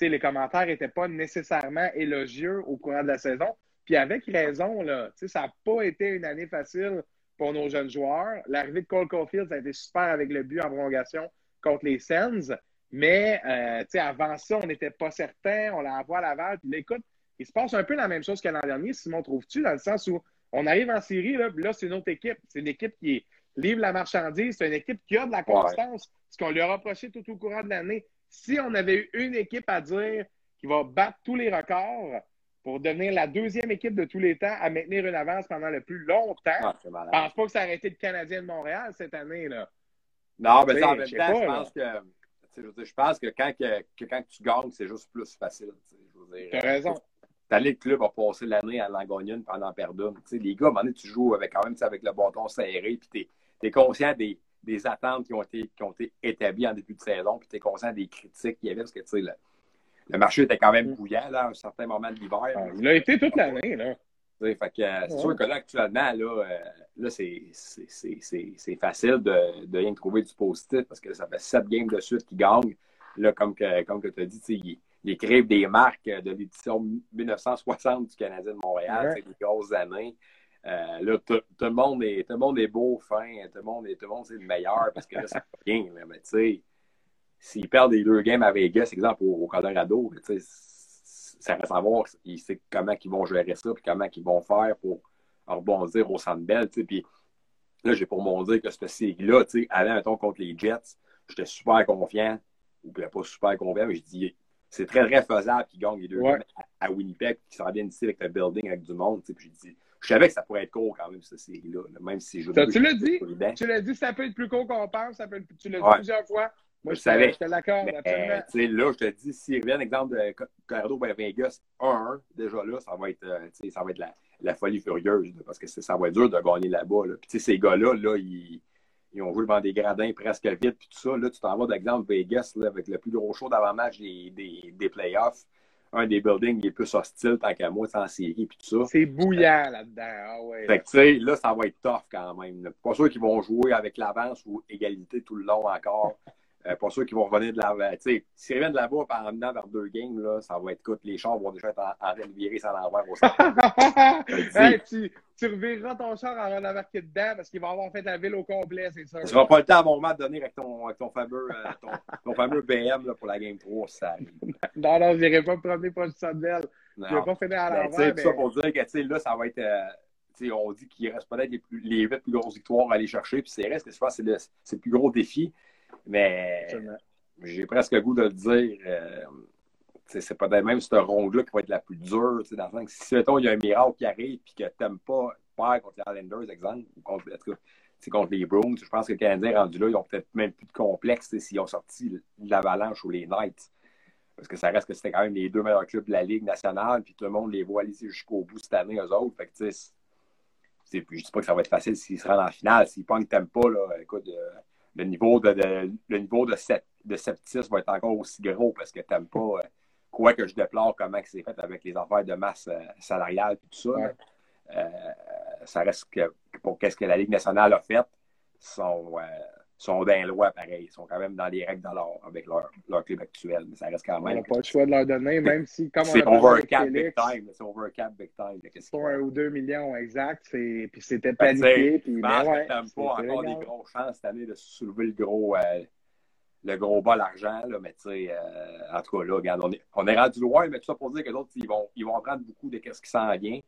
les commentaires n'étaient pas nécessairement élogieux au courant de la saison. Puis avec raison, là, ça n'a pas été une année facile pour nos jeunes joueurs. L'arrivée de Cole Caulfield, ça a été super avec le but en prolongation contre les Sens. Mais euh, avant ça, on n'était pas certain. On l'envoie à Laval. Puis écoute, il se passe un peu la même chose que l'an dernier, Simon, trouves-tu, dans le sens où on arrive en série, là, là c'est notre équipe. C'est une équipe qui livre la marchandise. C'est une équipe qui a de la constance. Ce qu'on lui a reproché tout au courant de l'année. Si on avait eu une équipe à dire qui va battre tous les records, pour devenir la deuxième équipe de tous les temps à maintenir une avance pendant le plus longtemps. Ah, je ne pense pas que ça a été le Canadien de Montréal cette année. là. Non, mais en même temps, je pense que. Je pense que quand, que, quand tu gagnes, c'est juste plus facile. Tu as raison. T'allais le club a passé l'année à l'en pendant perdre. Les gars, à un moment donné, tu joues avec, quand même avec le bâton serré, puis tu es, conscient des, des, attentes qui ont, été, qui ont été établies en début de saison, puis tu es conscient des critiques qu'il y avait, parce que tu sais, le marché était quand même mm. bouillant là, à un certain moment de l'hiver. Ah, il a été toute l'année. là. Fait que, euh, c'est sûr que là, actuellement, là, euh, là c'est, facile de, de rien trouver du positif parce que ça fait sept games de suite qui gagnent. Là, comme que, comme que tu as dit, ils, écrivent des marques de l'édition 1960 du Canadien de Montréal. C'est des grosses années. Euh, là, tout, le monde est, tout le monde est beau, fin, tout le monde est, tout le monde c'est le meilleur parce que là, fait bien. mais tu sais, s'ils perdent les deux games à Vegas, exemple, au, Colorado, ça reste à voir il sait comment ils vont gérer ça, puis comment ils vont faire pour rebondir au Centre Bell. Puis là, j'ai pour mon dire que cette série-là, avant, mettons, contre les Jets, j'étais super confiant, ou pas super confiant, mais je dis, c'est très, très faisable qu'ils gagnent les deux à, Winnipeg, qu'ils s'en viennent ici avec le building, avec du monde. Puis je dis, je savais que ça pourrait être court quand même, cette série-là. Même si je Tu l'as dit? Tu l'as dit, ça peut être plus court qu'on pense. Ça peut tu l'as dit plusieurs fois. Moi, je, savais. Je te l'accorde, absolument. là, je te dis, s'il revient, exemple de Colorado Vegas 1-1, déjà là, ça va être, euh, ça va être la, la, folie furieuse, parce que ça va être dur de gagner là-bas. Là. Puis, ces gars-là, là, ils, ils, ont joué devant des gradins presque vides, puis tout ça. Là, tu t'en vas d'exemple Vegas, là, avec le plus gros show d'avant-match des, des, des playoffs un des buildings les plus hostiles tant qu'à moi, c'est en série puis tout ça. C'est bouillant là-dedans. Ah ouais, fait que, tu sais, là, ça va être tough quand même. Pas sûr qu'ils vont jouer avec l'avance ou égalité tout le long encore. Euh, pas sûr qu'ils vont revenir de la. Tu sais, s'ils reviennent de là-bas en venant vers deux games, là, ça va être. Écoute, les chars vont déjà être en, train de virer sans l'envers au centre. hey, tu, tu revireras ton char en allant embarqué dedans parce qu'il va avoir fait la ville au complet, c'est ça. Tu n'auras pas le temps à mon moment de donner avec ton, avec ton fameux, euh, ton, ton, fameux BM là, pour la game 3, ça arrive. non, non, je n'irai pas me promener pour le Sandbell. Je ne vais pas finir à ben, l'envers. C'est ça pour dire que là, ça va être. Euh, on dit qu'il reste peut-être les, plus, les 8 plus grosses victoires à aller chercher, puis c'est reste, je pense que c'est le, le, plus gros défi. Mais j'ai presque le goût de le dire. Euh, c'est pas même cette ronde-là qui va être la plus dure. Dans le sens que si mettons, il y a un miracle qui arrive et que tu n'aimes pas perdre contre les Islanders, exemple, ou contre, contre les Browns, je pense que les Canadiens rendus là, ils ont peut-être même plus de complexe s'ils ont sorti l'Avalanche ou les Knights. Parce que ça reste que c'était quand même les deux meilleurs clubs de la Ligue nationale, puis tout le monde les voit aller jusqu'au bout cette année, eux autres. Je ne dis pas que ça va être facile s'ils se rendent en finale. S'ils ne t'aiment pas, écoute, euh, le niveau de, le niveau de, de sceptisme va être encore aussi gros parce que tu n'aimes pas euh, quoi que je déplore comment c'est fait avec les affaires de masse euh, salariale et tout ça. Euh, ça reste que pour qu'est-ce que la Ligue nationale a fait, sont, sont dans lois pareil. Ils sont quand même dans les règles de l'or avec leur, leur club actuel. Mais ça reste quand même. On n'a pas le choix de leur donner, même si, comme C'est overcap big time. C'est overcap big time. C'est un ou deux millions exact. Puis c'était paniqué. Puis, ben, ouais, pas encore des gros chances cette année de soulever le gros. Euh, le gros bas l'argent, là, mais tu sais, euh, en tout cas, là, regarde, on est, on est rendu loin, mais tout ça pour dire que d'autres, ils vont, ils vont apprendre beaucoup de ce qui s'en vient.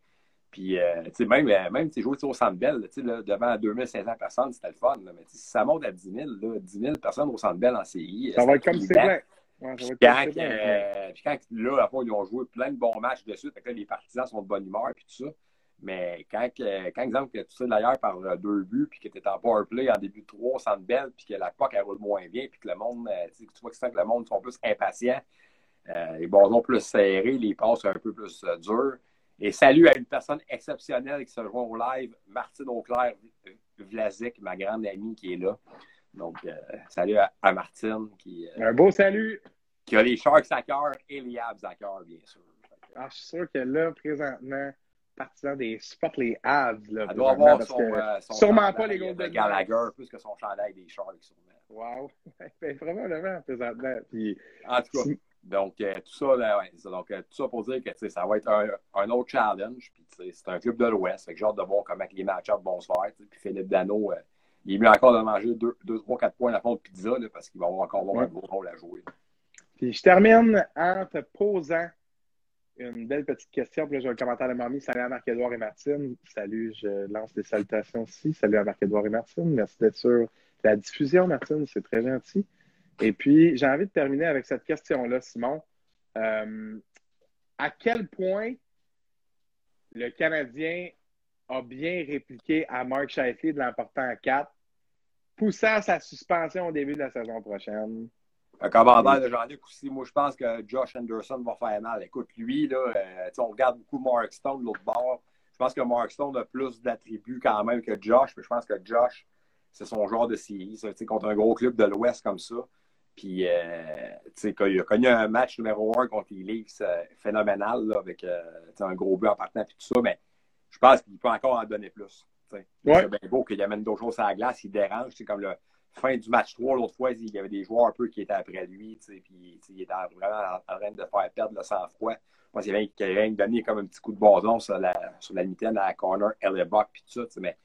Puis, euh, tu sais, même, euh, même jouer au Centre Bell, tu sais, devant 2500 personnes, c'était le fun. Là, mais si ça monte à 10 000, là, 10 000 personnes au Centre Bell en CI. Ça va être comme c'est. Ouais, puis, quand, euh, puis quand, là, après, ils ont joué plein de bons matchs fait que là, les partisans sont de bonne humeur, puis tout ça. Mais quand, quand exemple, que tu sais d'ailleurs par deux buts, puis que tu es en power play en début de trois Centre Bell, puis que la POC, elle roule moins bien, puis que le monde, tu vois que, que le monde sont plus impatients, les bâtons plus serrés, les passes un peu plus dures. Et salut à une personne exceptionnelle qui se rejoint au live, Martine Auclair Vlasic, ma grande amie qui est là. Donc, euh, salut à, Martine. Qui, euh, Un beau salut. Qui a les Sharks à cœur et les Abs à cœur, bien sûr. Ah, je suis sûr que là, présentement, partisan des supports les Abs. Là, Elle doit avoir son, euh, son, Sûrement pas les Golden Gallagher, plus que son chandail des Sharks, sûrement. Wow. Ben, probablement, présentement. Puis, en tout cas. Donc, euh, tout, ça, ouais, Donc euh, tout ça pour dire que ça va être un, un autre challenge. c'est un club de l'Ouest. J'ai hâte de voir comment les match-ups vont se faire. Puis Philippe Dano, euh, il est mieux encore de manger 2, 3, 4 points à fond de pizza là, parce qu'il va avoir encore avoir un gros rôle à jouer. Puis je termine en te posant une belle petite question. Puis là, j'ai un commentaire de Mamie. Salut à Marc-Edouard et Martine. Salut, je lance des salutations aussi. Salut à Marc-Edouard et Martine. Merci d'être sur la diffusion, Martine. C'est très gentil. Et puis, j'ai envie de terminer avec cette question-là, Simon. Euh, à quel point le Canadien a bien répliqué à Mark Shifley de l'emportant à 4, poussant sa suspension au début de la saison prochaine? Un commentaire de Jean-Luc aussi. Moi, je pense que Josh Anderson va faire mal. Écoute, lui, là, euh, on regarde beaucoup Mark Stone de l'autre bord. Je pense que Mark Stone a plus d'attributs quand même que Josh. Mais je pense que Josh, c'est son genre de série. Contre un gros club de l'Ouest comme ça. Puis, euh, tu sais, il a connu un match numéro un contre les Leafs euh, phénoménal, là, avec euh, un gros but en partant et tout ça, mais je pense qu'il peut encore en donner plus. C'est bien beau qu'il amène d'autres choses à la glace, il dérange. C'est comme le fin du match 3, l'autre fois, il y avait des joueurs un peu qui étaient après lui, puis il était vraiment en, train de faire perdre le sang-froid. Je pense qu'il avait, donné comme un petit coup de bâton sur la, sur la mitaine à la corner, Buck, puis tout ça, mais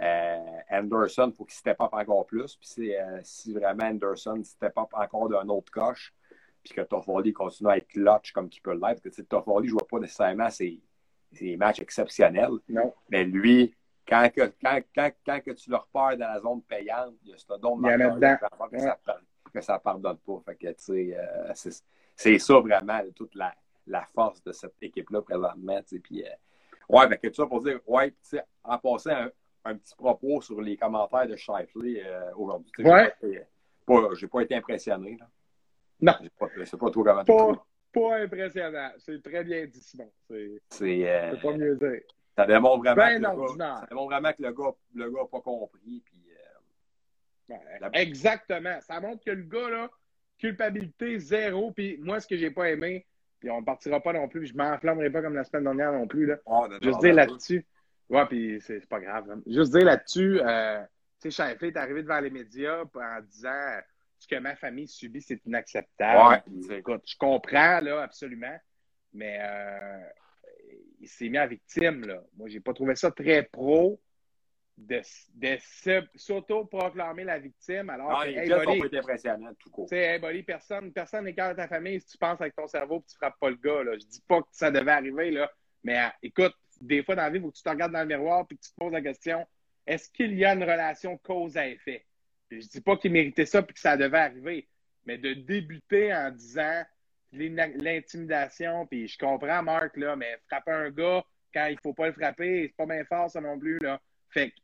euh, Anderson, il faut qu'il step up encore plus. Puis euh, si vraiment Anderson step up encore d'un autre coche, puis que Toffoli continue à être clutch comme qu'il peut l'être, parce que Toffoli ne joue pas nécessairement ses, matchs exceptionnels. Non. Mais lui, quand, que, quand, quand, quand que tu le repères dans la zone payante, il y a ce don de que, ça, que ça pardonne pas. Fait que, euh, c'est ça vraiment, toute la, la force de cette équipe-là présentement. Puis, Ouais, ben que tu pour dire, ouais, tu sais, en passant un, un, petit propos sur les commentaires de Shifley euh, aujourd'hui. Ouais. J'ai pas, été impressionné. Là. Non. C'est pas trop comment pas, pas impressionnant. C'est très bien dit, Simon. C'est euh, pas mieux dire. Ça démontre vraiment, ben que, le gars, ça démontre vraiment que le gars n'a le gars pas compris. Puis, euh, la... Exactement. Ça montre que le gars, là, culpabilité zéro. Puis moi, ce que j'ai pas aimé, puis on ne partira pas non plus, je m'enflammerai pas comme la semaine dernière non plus. Là. Oh, Juste dire là-dessus. Ouais, puis c'est pas grave. Hein. Juste dire là-dessus, euh, tu sais, Shifley est arrivé devant les médias en disant ce que ma famille subit, c'est inacceptable. Ouais, écoute, je comprends, là, absolument. Mais euh, il s'est mis en victime, là. Moi, j'ai pas trouvé ça très pro de, de s'auto-proclamer la victime. Alors, non, les hey, buddy, pas impressionnants, tout court. Hey, buddy, personne, personne n'écarte ta famille si tu penses avec ton cerveau et tu frappes pas le gars. Là. Je dis pas que ça devait arriver, là. Mais euh, écoute, des fois dans la vie, il faut que tu te regardes dans le miroir et que tu te poses la question est-ce qu'il y a une relation cause à effet? Je dis pas qu'il méritait ça et que ça devait arriver, mais de débuter en disant l'intimidation, puis je comprends, Marc, là, mais frapper un gars quand il faut pas le frapper, c'est pas bien fort, ça non plus, là. Fait que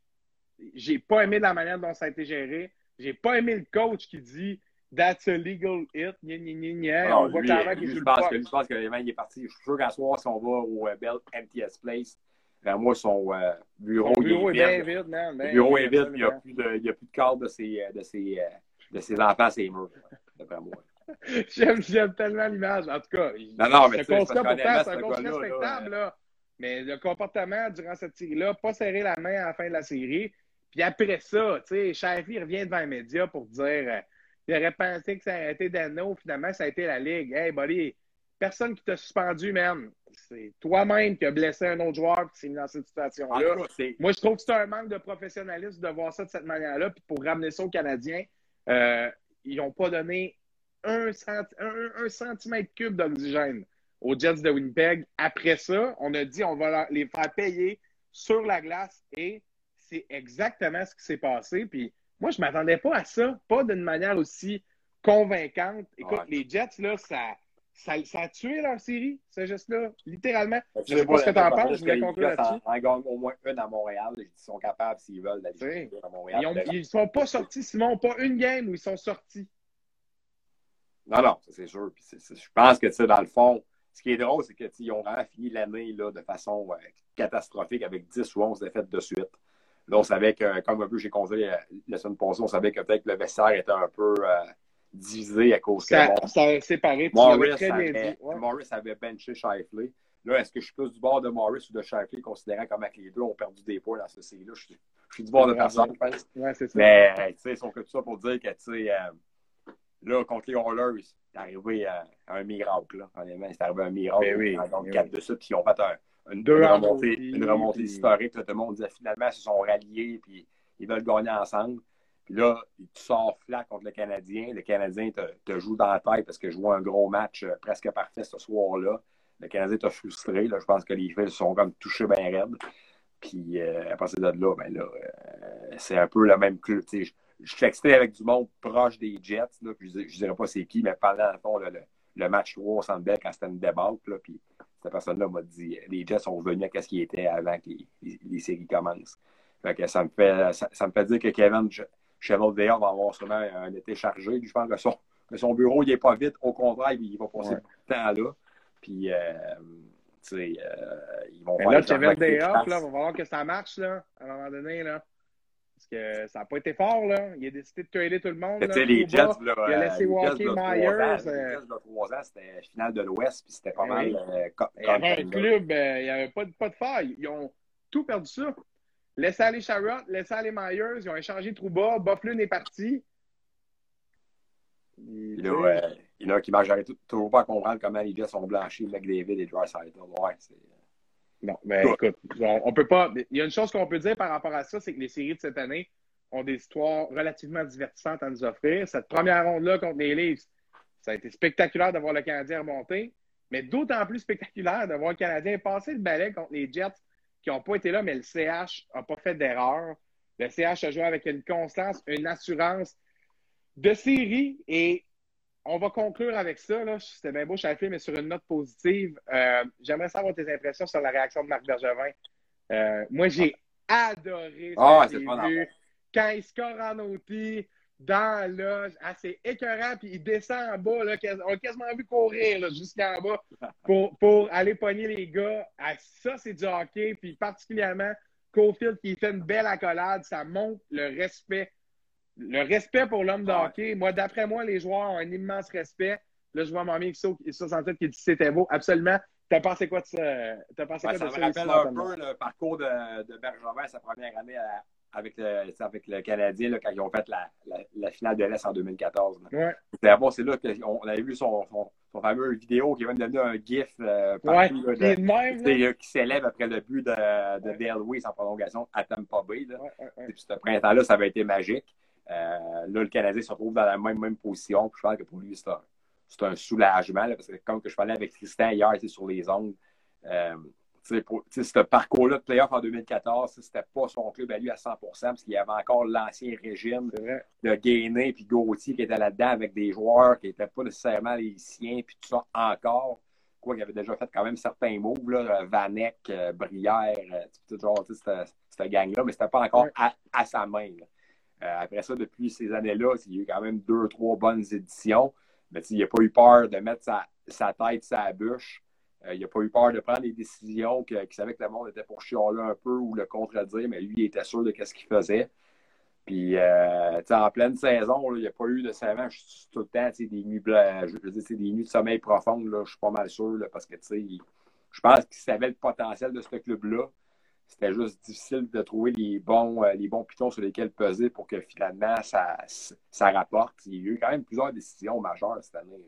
j'ai pas aimé la manière dont ça a été géré. J'ai pas aimé le coach qui dit That's a legal hit. Gna, gna, gna, non, on voit clairement qu'il joue je pense, que, je pense que il est parti. Je suis sûr qu'à soir, si on va au euh, Bell MTS Place, ben moi, son euh, bureau, son bureau il est, vide, man. Le bureau est vide, il n'y a, plus de, il y a plus de cadre de ses, de ses, euh, de ses enfants ses murs, d'après moi. j'aime, j'aime tellement l'image. En tout cas, non, non, mais ce constat, pourtant, c'est un constat respectable. Là, Mais le comportement durant cette série-là, pas serrer la main à la fin de la série. Puis après ça, tu sais, Shafie revient devant les médias pour dire euh, il aurait pensé que ça aurait été Dano. Finalement, ça a été la Ligue. Hey, buddy, personne qui t'a suspendu, même. C'est toi-même qui as blessé un autre joueur qui s'est mis dans cette situation-là. Moi, je trouve que c'est un manque de professionnalisme de voir ça de cette manière-là. Puis pour ramener ça aux Canadiens, euh, ils n'ont pas donné un, centimètre cube d'oxygène aux Jets de Winnipeg. Après ça, on a dit on va les faire payer sur la glace et c'est exactement ce qui s'est passé. Puis moi, je ne m'attendais pas à ça, pas d'une manière aussi convaincante. Écoute, les Jets, là, ça, ça, a tué leur série, ce geste-là, littéralement. Je ne sais pas ce que tu en penses, je voulais conclure là-dessus. Ils gagnent au moins une à Montréal. Ils sont capables, s'ils veulent, d'aller à Montréal. Ils ne sont pas sortis, Simon, pas une game où ils sont sortis. Non, non, c'est sûr. Puis je pense que, tu sais, dans le fond, ce qui est drôle, c'est qu'ils ont vraiment fini l'année de façon catastrophique avec 10 ou 11 défaites de suite. Là, on savait que, comme un peu j'ai conduit la semaine passée, on savait que peut-être le vestiaire était un peu euh, divisé à cause ça, que. Ça a séparé. Morris, avait, Morris avait benché Shifley. Là, est-ce que je suis plus du bord de Morris ou de Shifley, considérant comme que les deux ont perdu des points dans ce série-là? Je, je, suis du bord de personne, je pense. Ouais, ça. Mais, tu sais, ils sont que tout ça pour dire que, tu sais, euh, Là, contre les Oilers, c'est arrivé à, un miracle. Là. Honnêtement, c'est arrivé à un miracle. Ben oui, donc, quatre de suite, puis ils ont fait une, une, remontée, une remontée historique. Là, tout le monde disait finalement, ils se sont ralliés, puis ils veulent gagner ensemble. Puis là, tu sors flat contre le Canadien. Le Canadien te, te, joue dans la tête parce que je vois un gros match euh, presque parfait ce soir-là. Le Canadien t'a frustré. Là. Je pense que les fils sont comme touchés bien raides. Puis euh, à partir de là, ben là, euh, c'est un peu le même club je suis excité avec du monde proche des Jets. Là, puis je ne dirais pas c'est qui, mais pendant le, fond, le, le, match 3 au Centre quand c'était une débâcle, là, puis cette personne-là m'a dit les Jets sont revenus à ce qui était avant que les, les, séries commencent. Fait que ça me fait ça, me fait dire que Kevin Cheval va avoir sûrement un été chargé. je pense que son, que son bureau il n'est pas vite. Au contraire, il va passer ouais. du temps là. Puis euh, tu sais, euh, ils vont faire. Là, Cheval là, on va voir que ça marche là, à un moment donné. là. Parce que ça n'a pas été fort, là. Il a décidé de trader tout le monde. Là, les Jets, là, il a laissé walker Myers. Les Jets, euh, de trois ans, c'était finale de l'Ouest, puis c'était pas ben mal. Euh, il y avait un club, euh, il n'y avait pas de, pas de faille. Ils ont tout perdu ça. Laissez aller Charrot, laissez aller Myers, ils ont échangé Trouba, Bufflin est parti. Il, là, il y en a qui m'arrêtent toujours pas à comprendre comment les Jets sont blanchis, McDavid et Dryside. Ouais, c'est. Non, mais écoute, on, peut pas. Il y a une chose qu'on peut dire par rapport à ça, c'est que les séries de cette année ont des histoires relativement divertissantes à nous offrir. Cette première ronde-là contre les Leafs, ça a été spectaculaire de voir le Canadien remonter, mais d'autant plus spectaculaire de voir le Canadien passer le balai contre les Jets qui n'ont pas été là, mais le CH n'a pas fait d'erreur. Le CH a joué avec une constance, une assurance de série et on va conclure avec ça. C'était bien beau, Chaffé, mais sur une note positive. Euh, j'aimerais savoir tes impressions sur la réaction de Marc Bergevin. Euh, moi, j'ai adoré ah, ce que Quand il score en OT, dans la loge, assez écœurant, puis il descend en bas. Là, on a quasiment vu courir jusqu'en bas pour, pour aller pogner les gars. Ah, ça, c'est du hockey, puis particulièrement Cofield qui fait une belle accolade, ça montre le respect le respect pour l'homme de hockey. Moi, d'après moi, les joueurs ont un immense respect. Là, je vois Mamie qui saute en tête qui dit c'était beau. Absolument. T'as pensé quoi de ça? T'as pensé quoi de ça? Ça me rappelle un peu le parcours de, de Bergevin, sa première année avec, le, avec le Canadien, là, quand ils ont fait la, la, finale de l'Est en 2014. Ouais. Bon, c'est là qu'on avait vu son, son, son, fameux vidéo qui est même devenu un GIF euh, partout, ouais. là, de, même, euh, qui s'élève après le but de, de Dale Weiss en prolongation à Tampa Bay. Là. Ouais, ce printemps-là, ça avait été magique. Euh, là, le Canadien se retrouve dans la même, même position. Puis je pense que pour lui, c'est un, un, soulagement. parce que comme que je parlais avec Tristan hier sur les ongles, euh, ce parcours-là de playoff en 2014, c'était pas son club à lui à 100% parce qu'il y avait encore l'ancien régime de Gainé et Gauthier qui était là-dedans avec des joueurs qui n'étaient pas nécessairement les siens, puis tout ça encore. Quoi qu'il avait déjà fait quand même certains moves, là, Vanek, euh, Brière, euh, tout genre, cette, gang-là, mais c'était pas encore à, à, sa main. Là. Euh, après ça, depuis ces années-là, il y a eu quand même deux, trois bonnes éditions. Mais il n'a pas eu peur de mettre sa, tête sa bûche. Euh, il n'a pas eu peur de prendre des décisions qu'il savait que le monde était pour chialer un peu ou le contredire, mais lui, il était sûr de ce qu'il faisait. Puis, euh, en pleine saison, il n'y a pas eu nécessairement tout le temps des nuits, je veux dire, des nuits de sommeil profondes. je suis pas mal sûr parce que je pense qu'il savait le potentiel de ce club-là. C'était juste difficile de trouver les bons, euh, les bons pitons sur lesquels peser pour que finalement ça, ça rapporte. Il y a eu quand même plusieurs décisions majeures cette année.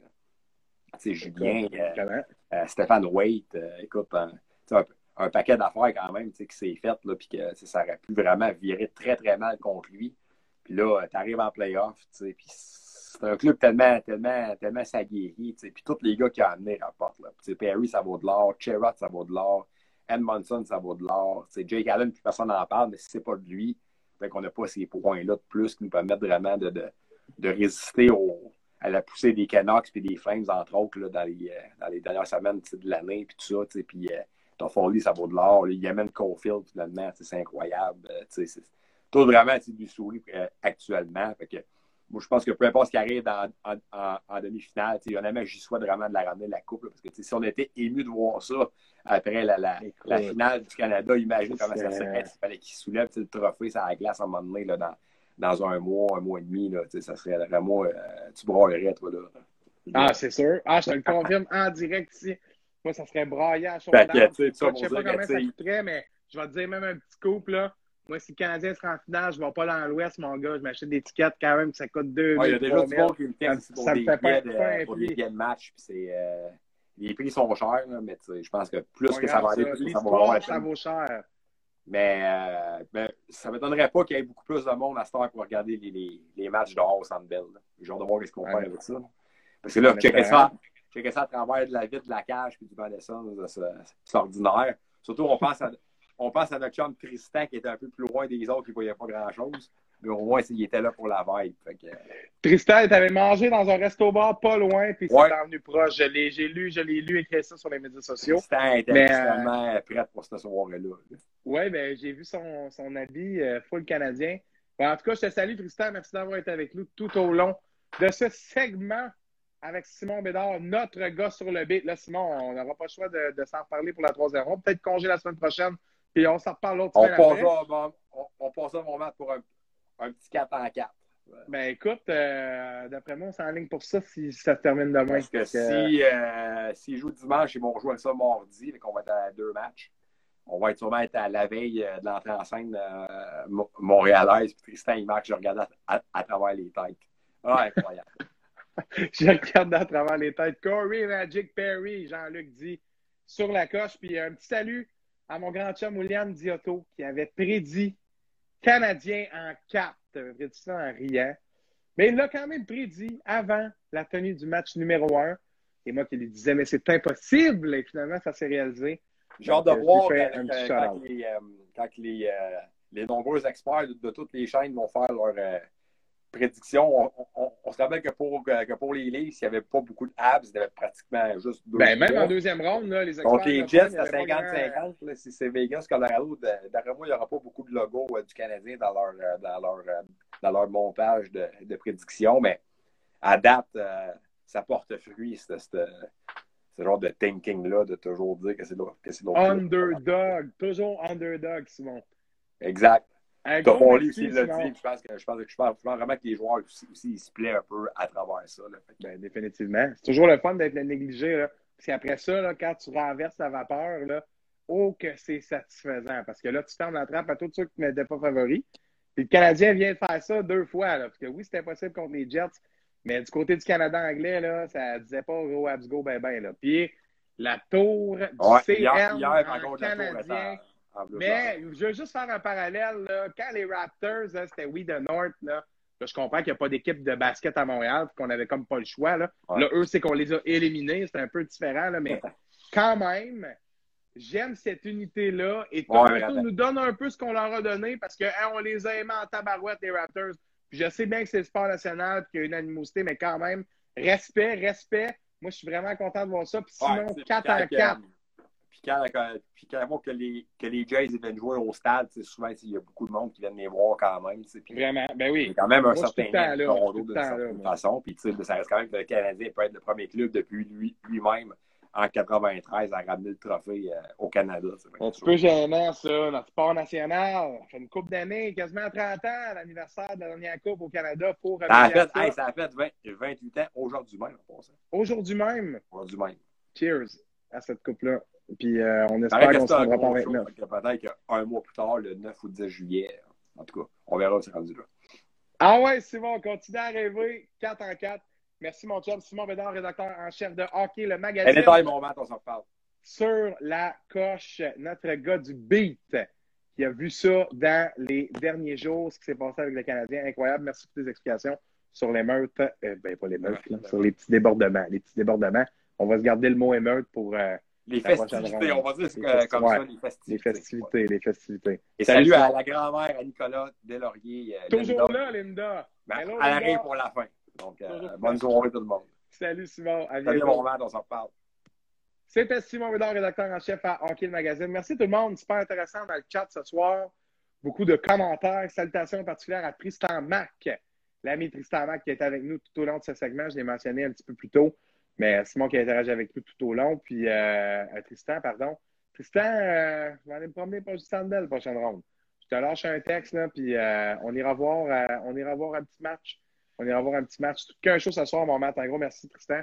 C'est Julien, euh, euh, Stéphane Waite, écoute, un, paquet d'affaires quand même qui s'est fait, puis que ça aurait pu vraiment virer très très mal contre lui. Puis là, tu arrives en playoff, puis c'est un club tellement, tellement, tellement s'aguerri, puis tous les gars qui ont amené rapportent. Là. Perry, ça vaut de l'or, Cherrott, ça vaut de l'or. Edmondson, ça vaut de l'or. Jake Allen, plus personne n'en parle, mais si c'est pas de lui, fait qu'on n'a pas ces points-là de plus qui nous permettent vraiment de, de, résister au, à la poussée des Canucks et des Flames, entre autres, là, dans, les, euh, dans les dernières semaines de l'année, puis tout ça. Puis euh, ton ça vaut de l'or. Il y a même Caulfield, finalement, c'est incroyable. Euh, c'est tout vraiment du souris euh, actuellement. Que, moi, je pense que peu importe ce qui arrive en, en, demi-finale, honnêtement, j'y souhaite vraiment de la ramener la coupe. parce que si on était ému de voir ça après la, la, la finale du Canada, imagine comment ça serait s'il fallait qu'il soulève le trophée sur la glace à un moment donné là, dans, dans un mois, un mois et demi. Là, ça serait vraiment. Euh, tu braillerais, toi. Là. Ah, c'est sûr. Ah, je te le confirme en direct ici. Moi, ça serait braillé à chaud. Je ne sais pas combien ça coûterait, mais je vais te dire même un petit couple. Là. Moi, si le Canadien sera en finale, je ne vais pas dans l'Ouest, mon gars. Je m'achète des tickets quand même, ça coûte 2 Il y a déjà du monde qui me texte pour, des billets de, match. Puis euh, les prix sont chers, mais je pense que plus que ça va aller, plus ça va ça vaut cher. Mais, euh, ça ne m'étonnerait pas qu'il y ait beaucoup plus de monde à cette heure pour regarder les, matchs dehors au Centre Bell. J'ai hâte de voir ce qu'on fait avec ça. Parce que là, checker ça, ça à travers de la vitre de la cage puis du banc c'est ordinaire. Surtout, on pense à on pense à notre chum Tristan qui était un peu plus loin des autres, qui ne voyait pas grand-chose. Mais au moins, il était là pour la vibe. Que... Tristan, tu avais mangé dans un resto-bar pas loin, puis ouais. c'est venu proche. Je l'ai, j'ai lu, je l'ai lu écrit ça sur les médias sociaux. Tristan était mais, extrêmement euh... prêt pour cette soirée-là. Oui, ben, j'ai vu son, son habit euh, full canadien. Ben, en tout cas, je te salue, Tristan. Merci d'avoir été avec nous tout au long de ce segment avec Simon Bédard, notre gars sur le beat. Là, Simon, on n'aura pas le choix de, de s'en reparler pour la troisième ronde. Peut-être congé la semaine prochaine puis on s'en reparle l'autre semaine. On passe, on, on passe un moment pour un, un, petit 4 en 4. Ben écoute, euh, d'après moi, on s'enligne pour ça si ça se termine demain. Parce que, si euh, s'ils jouent dimanche, ils vont jouer ça mardi, donc on va être à deux matchs. On va être sûrement être à la veille euh, de l'entrée en scène euh, montréalaise. Puis Tristan, il marque, je regarde à, à, travers les têtes. Ah, incroyable. je regarde à travers les têtes. Corey Magic Perry, Jean-Luc dit, sur la coche. Puis un petit salut à mon grand chum William Diotto qui avait prédit Canadien en 4. Il avait prédit ça en riant. Mais il l'a quand même prédit avant la tenue du match numéro 1. Et moi qui lui disais, mais c'est impossible. Et finalement, ça s'est réalisé. J'ai hâte de euh, voir quand, quand, les, euh, quand les, euh, les, nombreux experts de, toutes les chaînes vont faire leur, prédiction, on, se rappelle que pour, que pour les Leafs, il n'y avait pas beaucoup de abs, il y avait pratiquement juste deux. Ben, même en deuxième ronde, là, les experts. Donc les Jets, à 50-50, si c'est Vegas, Colorado, d'après moi, il n'y aura pas beaucoup de logos euh, du Canadien dans leur, euh, dans leur, euh, dans leur montage de, de prédiction, mais à date, ça porte fruit, ce, genre de thinking-là, de toujours dire que c'est l'autre. Underdog, toujours underdog, Simon. Exact. Toffoli aussi l'a dit. Je pense, que, je, pense, je pense vraiment que les joueurs aussi, aussi ils se plaisent un peu à travers ça. Ben, définitivement. C'est toujours le fun d'être négligé. Là. Parce qu'après ça, là, quand tu renverses la vapeur, là, oh que c'est satisfaisant. Parce que là, tu fermes la trappe à tous ceux qui ne m'étaient pas favoris. Puis le Canadien vient de faire ça deux fois. Là, parce que oui, c'était possible contre les Jets. Mais du côté du Canada anglais, là, ça disait pas go abs go ben ben. Là. Puis la tour du ouais, hier, canadien. Mais je veux juste faire un parallèle. Là. Quand les Raptors, c'était We the North, là, je comprends qu'il n'y a pas d'équipe de basket à Montréal, qu'on n'avait comme pas le choix. Là, là eux, c'est qu'on les a éliminés. C'est un peu différent, là, mais quand même, j'aime cette unité-là. Et Toronto nous donne un peu ce qu'on leur a donné parce qu'on hein, les a aimés en tabarouette, les Raptors. je sais bien que c'est le sport national qu'il y a une animosité, mais quand même, respect, respect. Moi, je suis vraiment content de voir ça. Puis sinon, 4 en 4. Puis quand, puis quand que, les, que les Jays viennent jouer au stade, souvent, il y a beaucoup de monde qui viennent les voir quand même. Puis, Vraiment, ben oui. Il y a quand même un certain nombre de toute façon. Puis ça reste quand même que le Canadien peut être le premier club depuis lui-même en 93 à ramener le trophée euh, au Canada. C'est un petit peu gênant, ça, notre sport national. Ça fait une coupe d'années, quasiment 30 ans, l'anniversaire de la dernière coupe au Canada pour ça a fait, ça. ça a fait 28 ans aujourd'hui même, Aujourd'hui même? Aujourd'hui même. Cheers à cette coupe-là. Puis euh, on espère qu'on se rendra pas 29. Peut-être qu'un mois plus tard, le 9 ou 10 juillet, en tout cas, on verra ce rendu là. Ah ouais, Simon, on continue à rêver 4 en 4. Merci, mon chum. Simon Bédard, rédacteur en chef de Hockey, le magazine. Et détail, mon mat, on s'en reparle. Sur la coche, notre gars du beat qui a vu ça dans les derniers jours, ce qui s'est passé avec le Canadien. Incroyable. Merci pour tes explications sur l'émeute. Euh, ben, pas l'émeute, sur les petits débordements. Les petits débordements. On va se garder le mot émeute pour. Euh, les festivités, on va dire les comme ça, les festivités. Les festivités, les festivités. Et salut, à la grand-mère, à Nicolas Delaurier. Euh, Toujours là, Linda. Ben, Hello, elle arrive pour la fin. Donc, euh, bonne soirée tout le monde. Salut Simon. À salut mon on s'en reparle. C'était Simon Bédard, rédacteur en chef à Hockey le Magazine. Merci tout le monde. Super intéressant dans le chat ce soir. Beaucoup de commentaires. Salutations particulières à Tristan Mac, l'ami Tristan Mac qui est avec nous tout au long de ce segment. Je l'ai mentionné un petit peu plus tôt. Mais Simon qui a interagi avec nous tout au long. Puis euh, Tristan, pardon. Tristan, euh, je vais aller me promener pour le Bell, prochaine ronde. Je te lâche un texte, là, puis euh, on, ira voir, on ira voir un petit match. On ira voir un petit match. Qu'un chose ce soir, mon mat. Un gros merci, Tristan.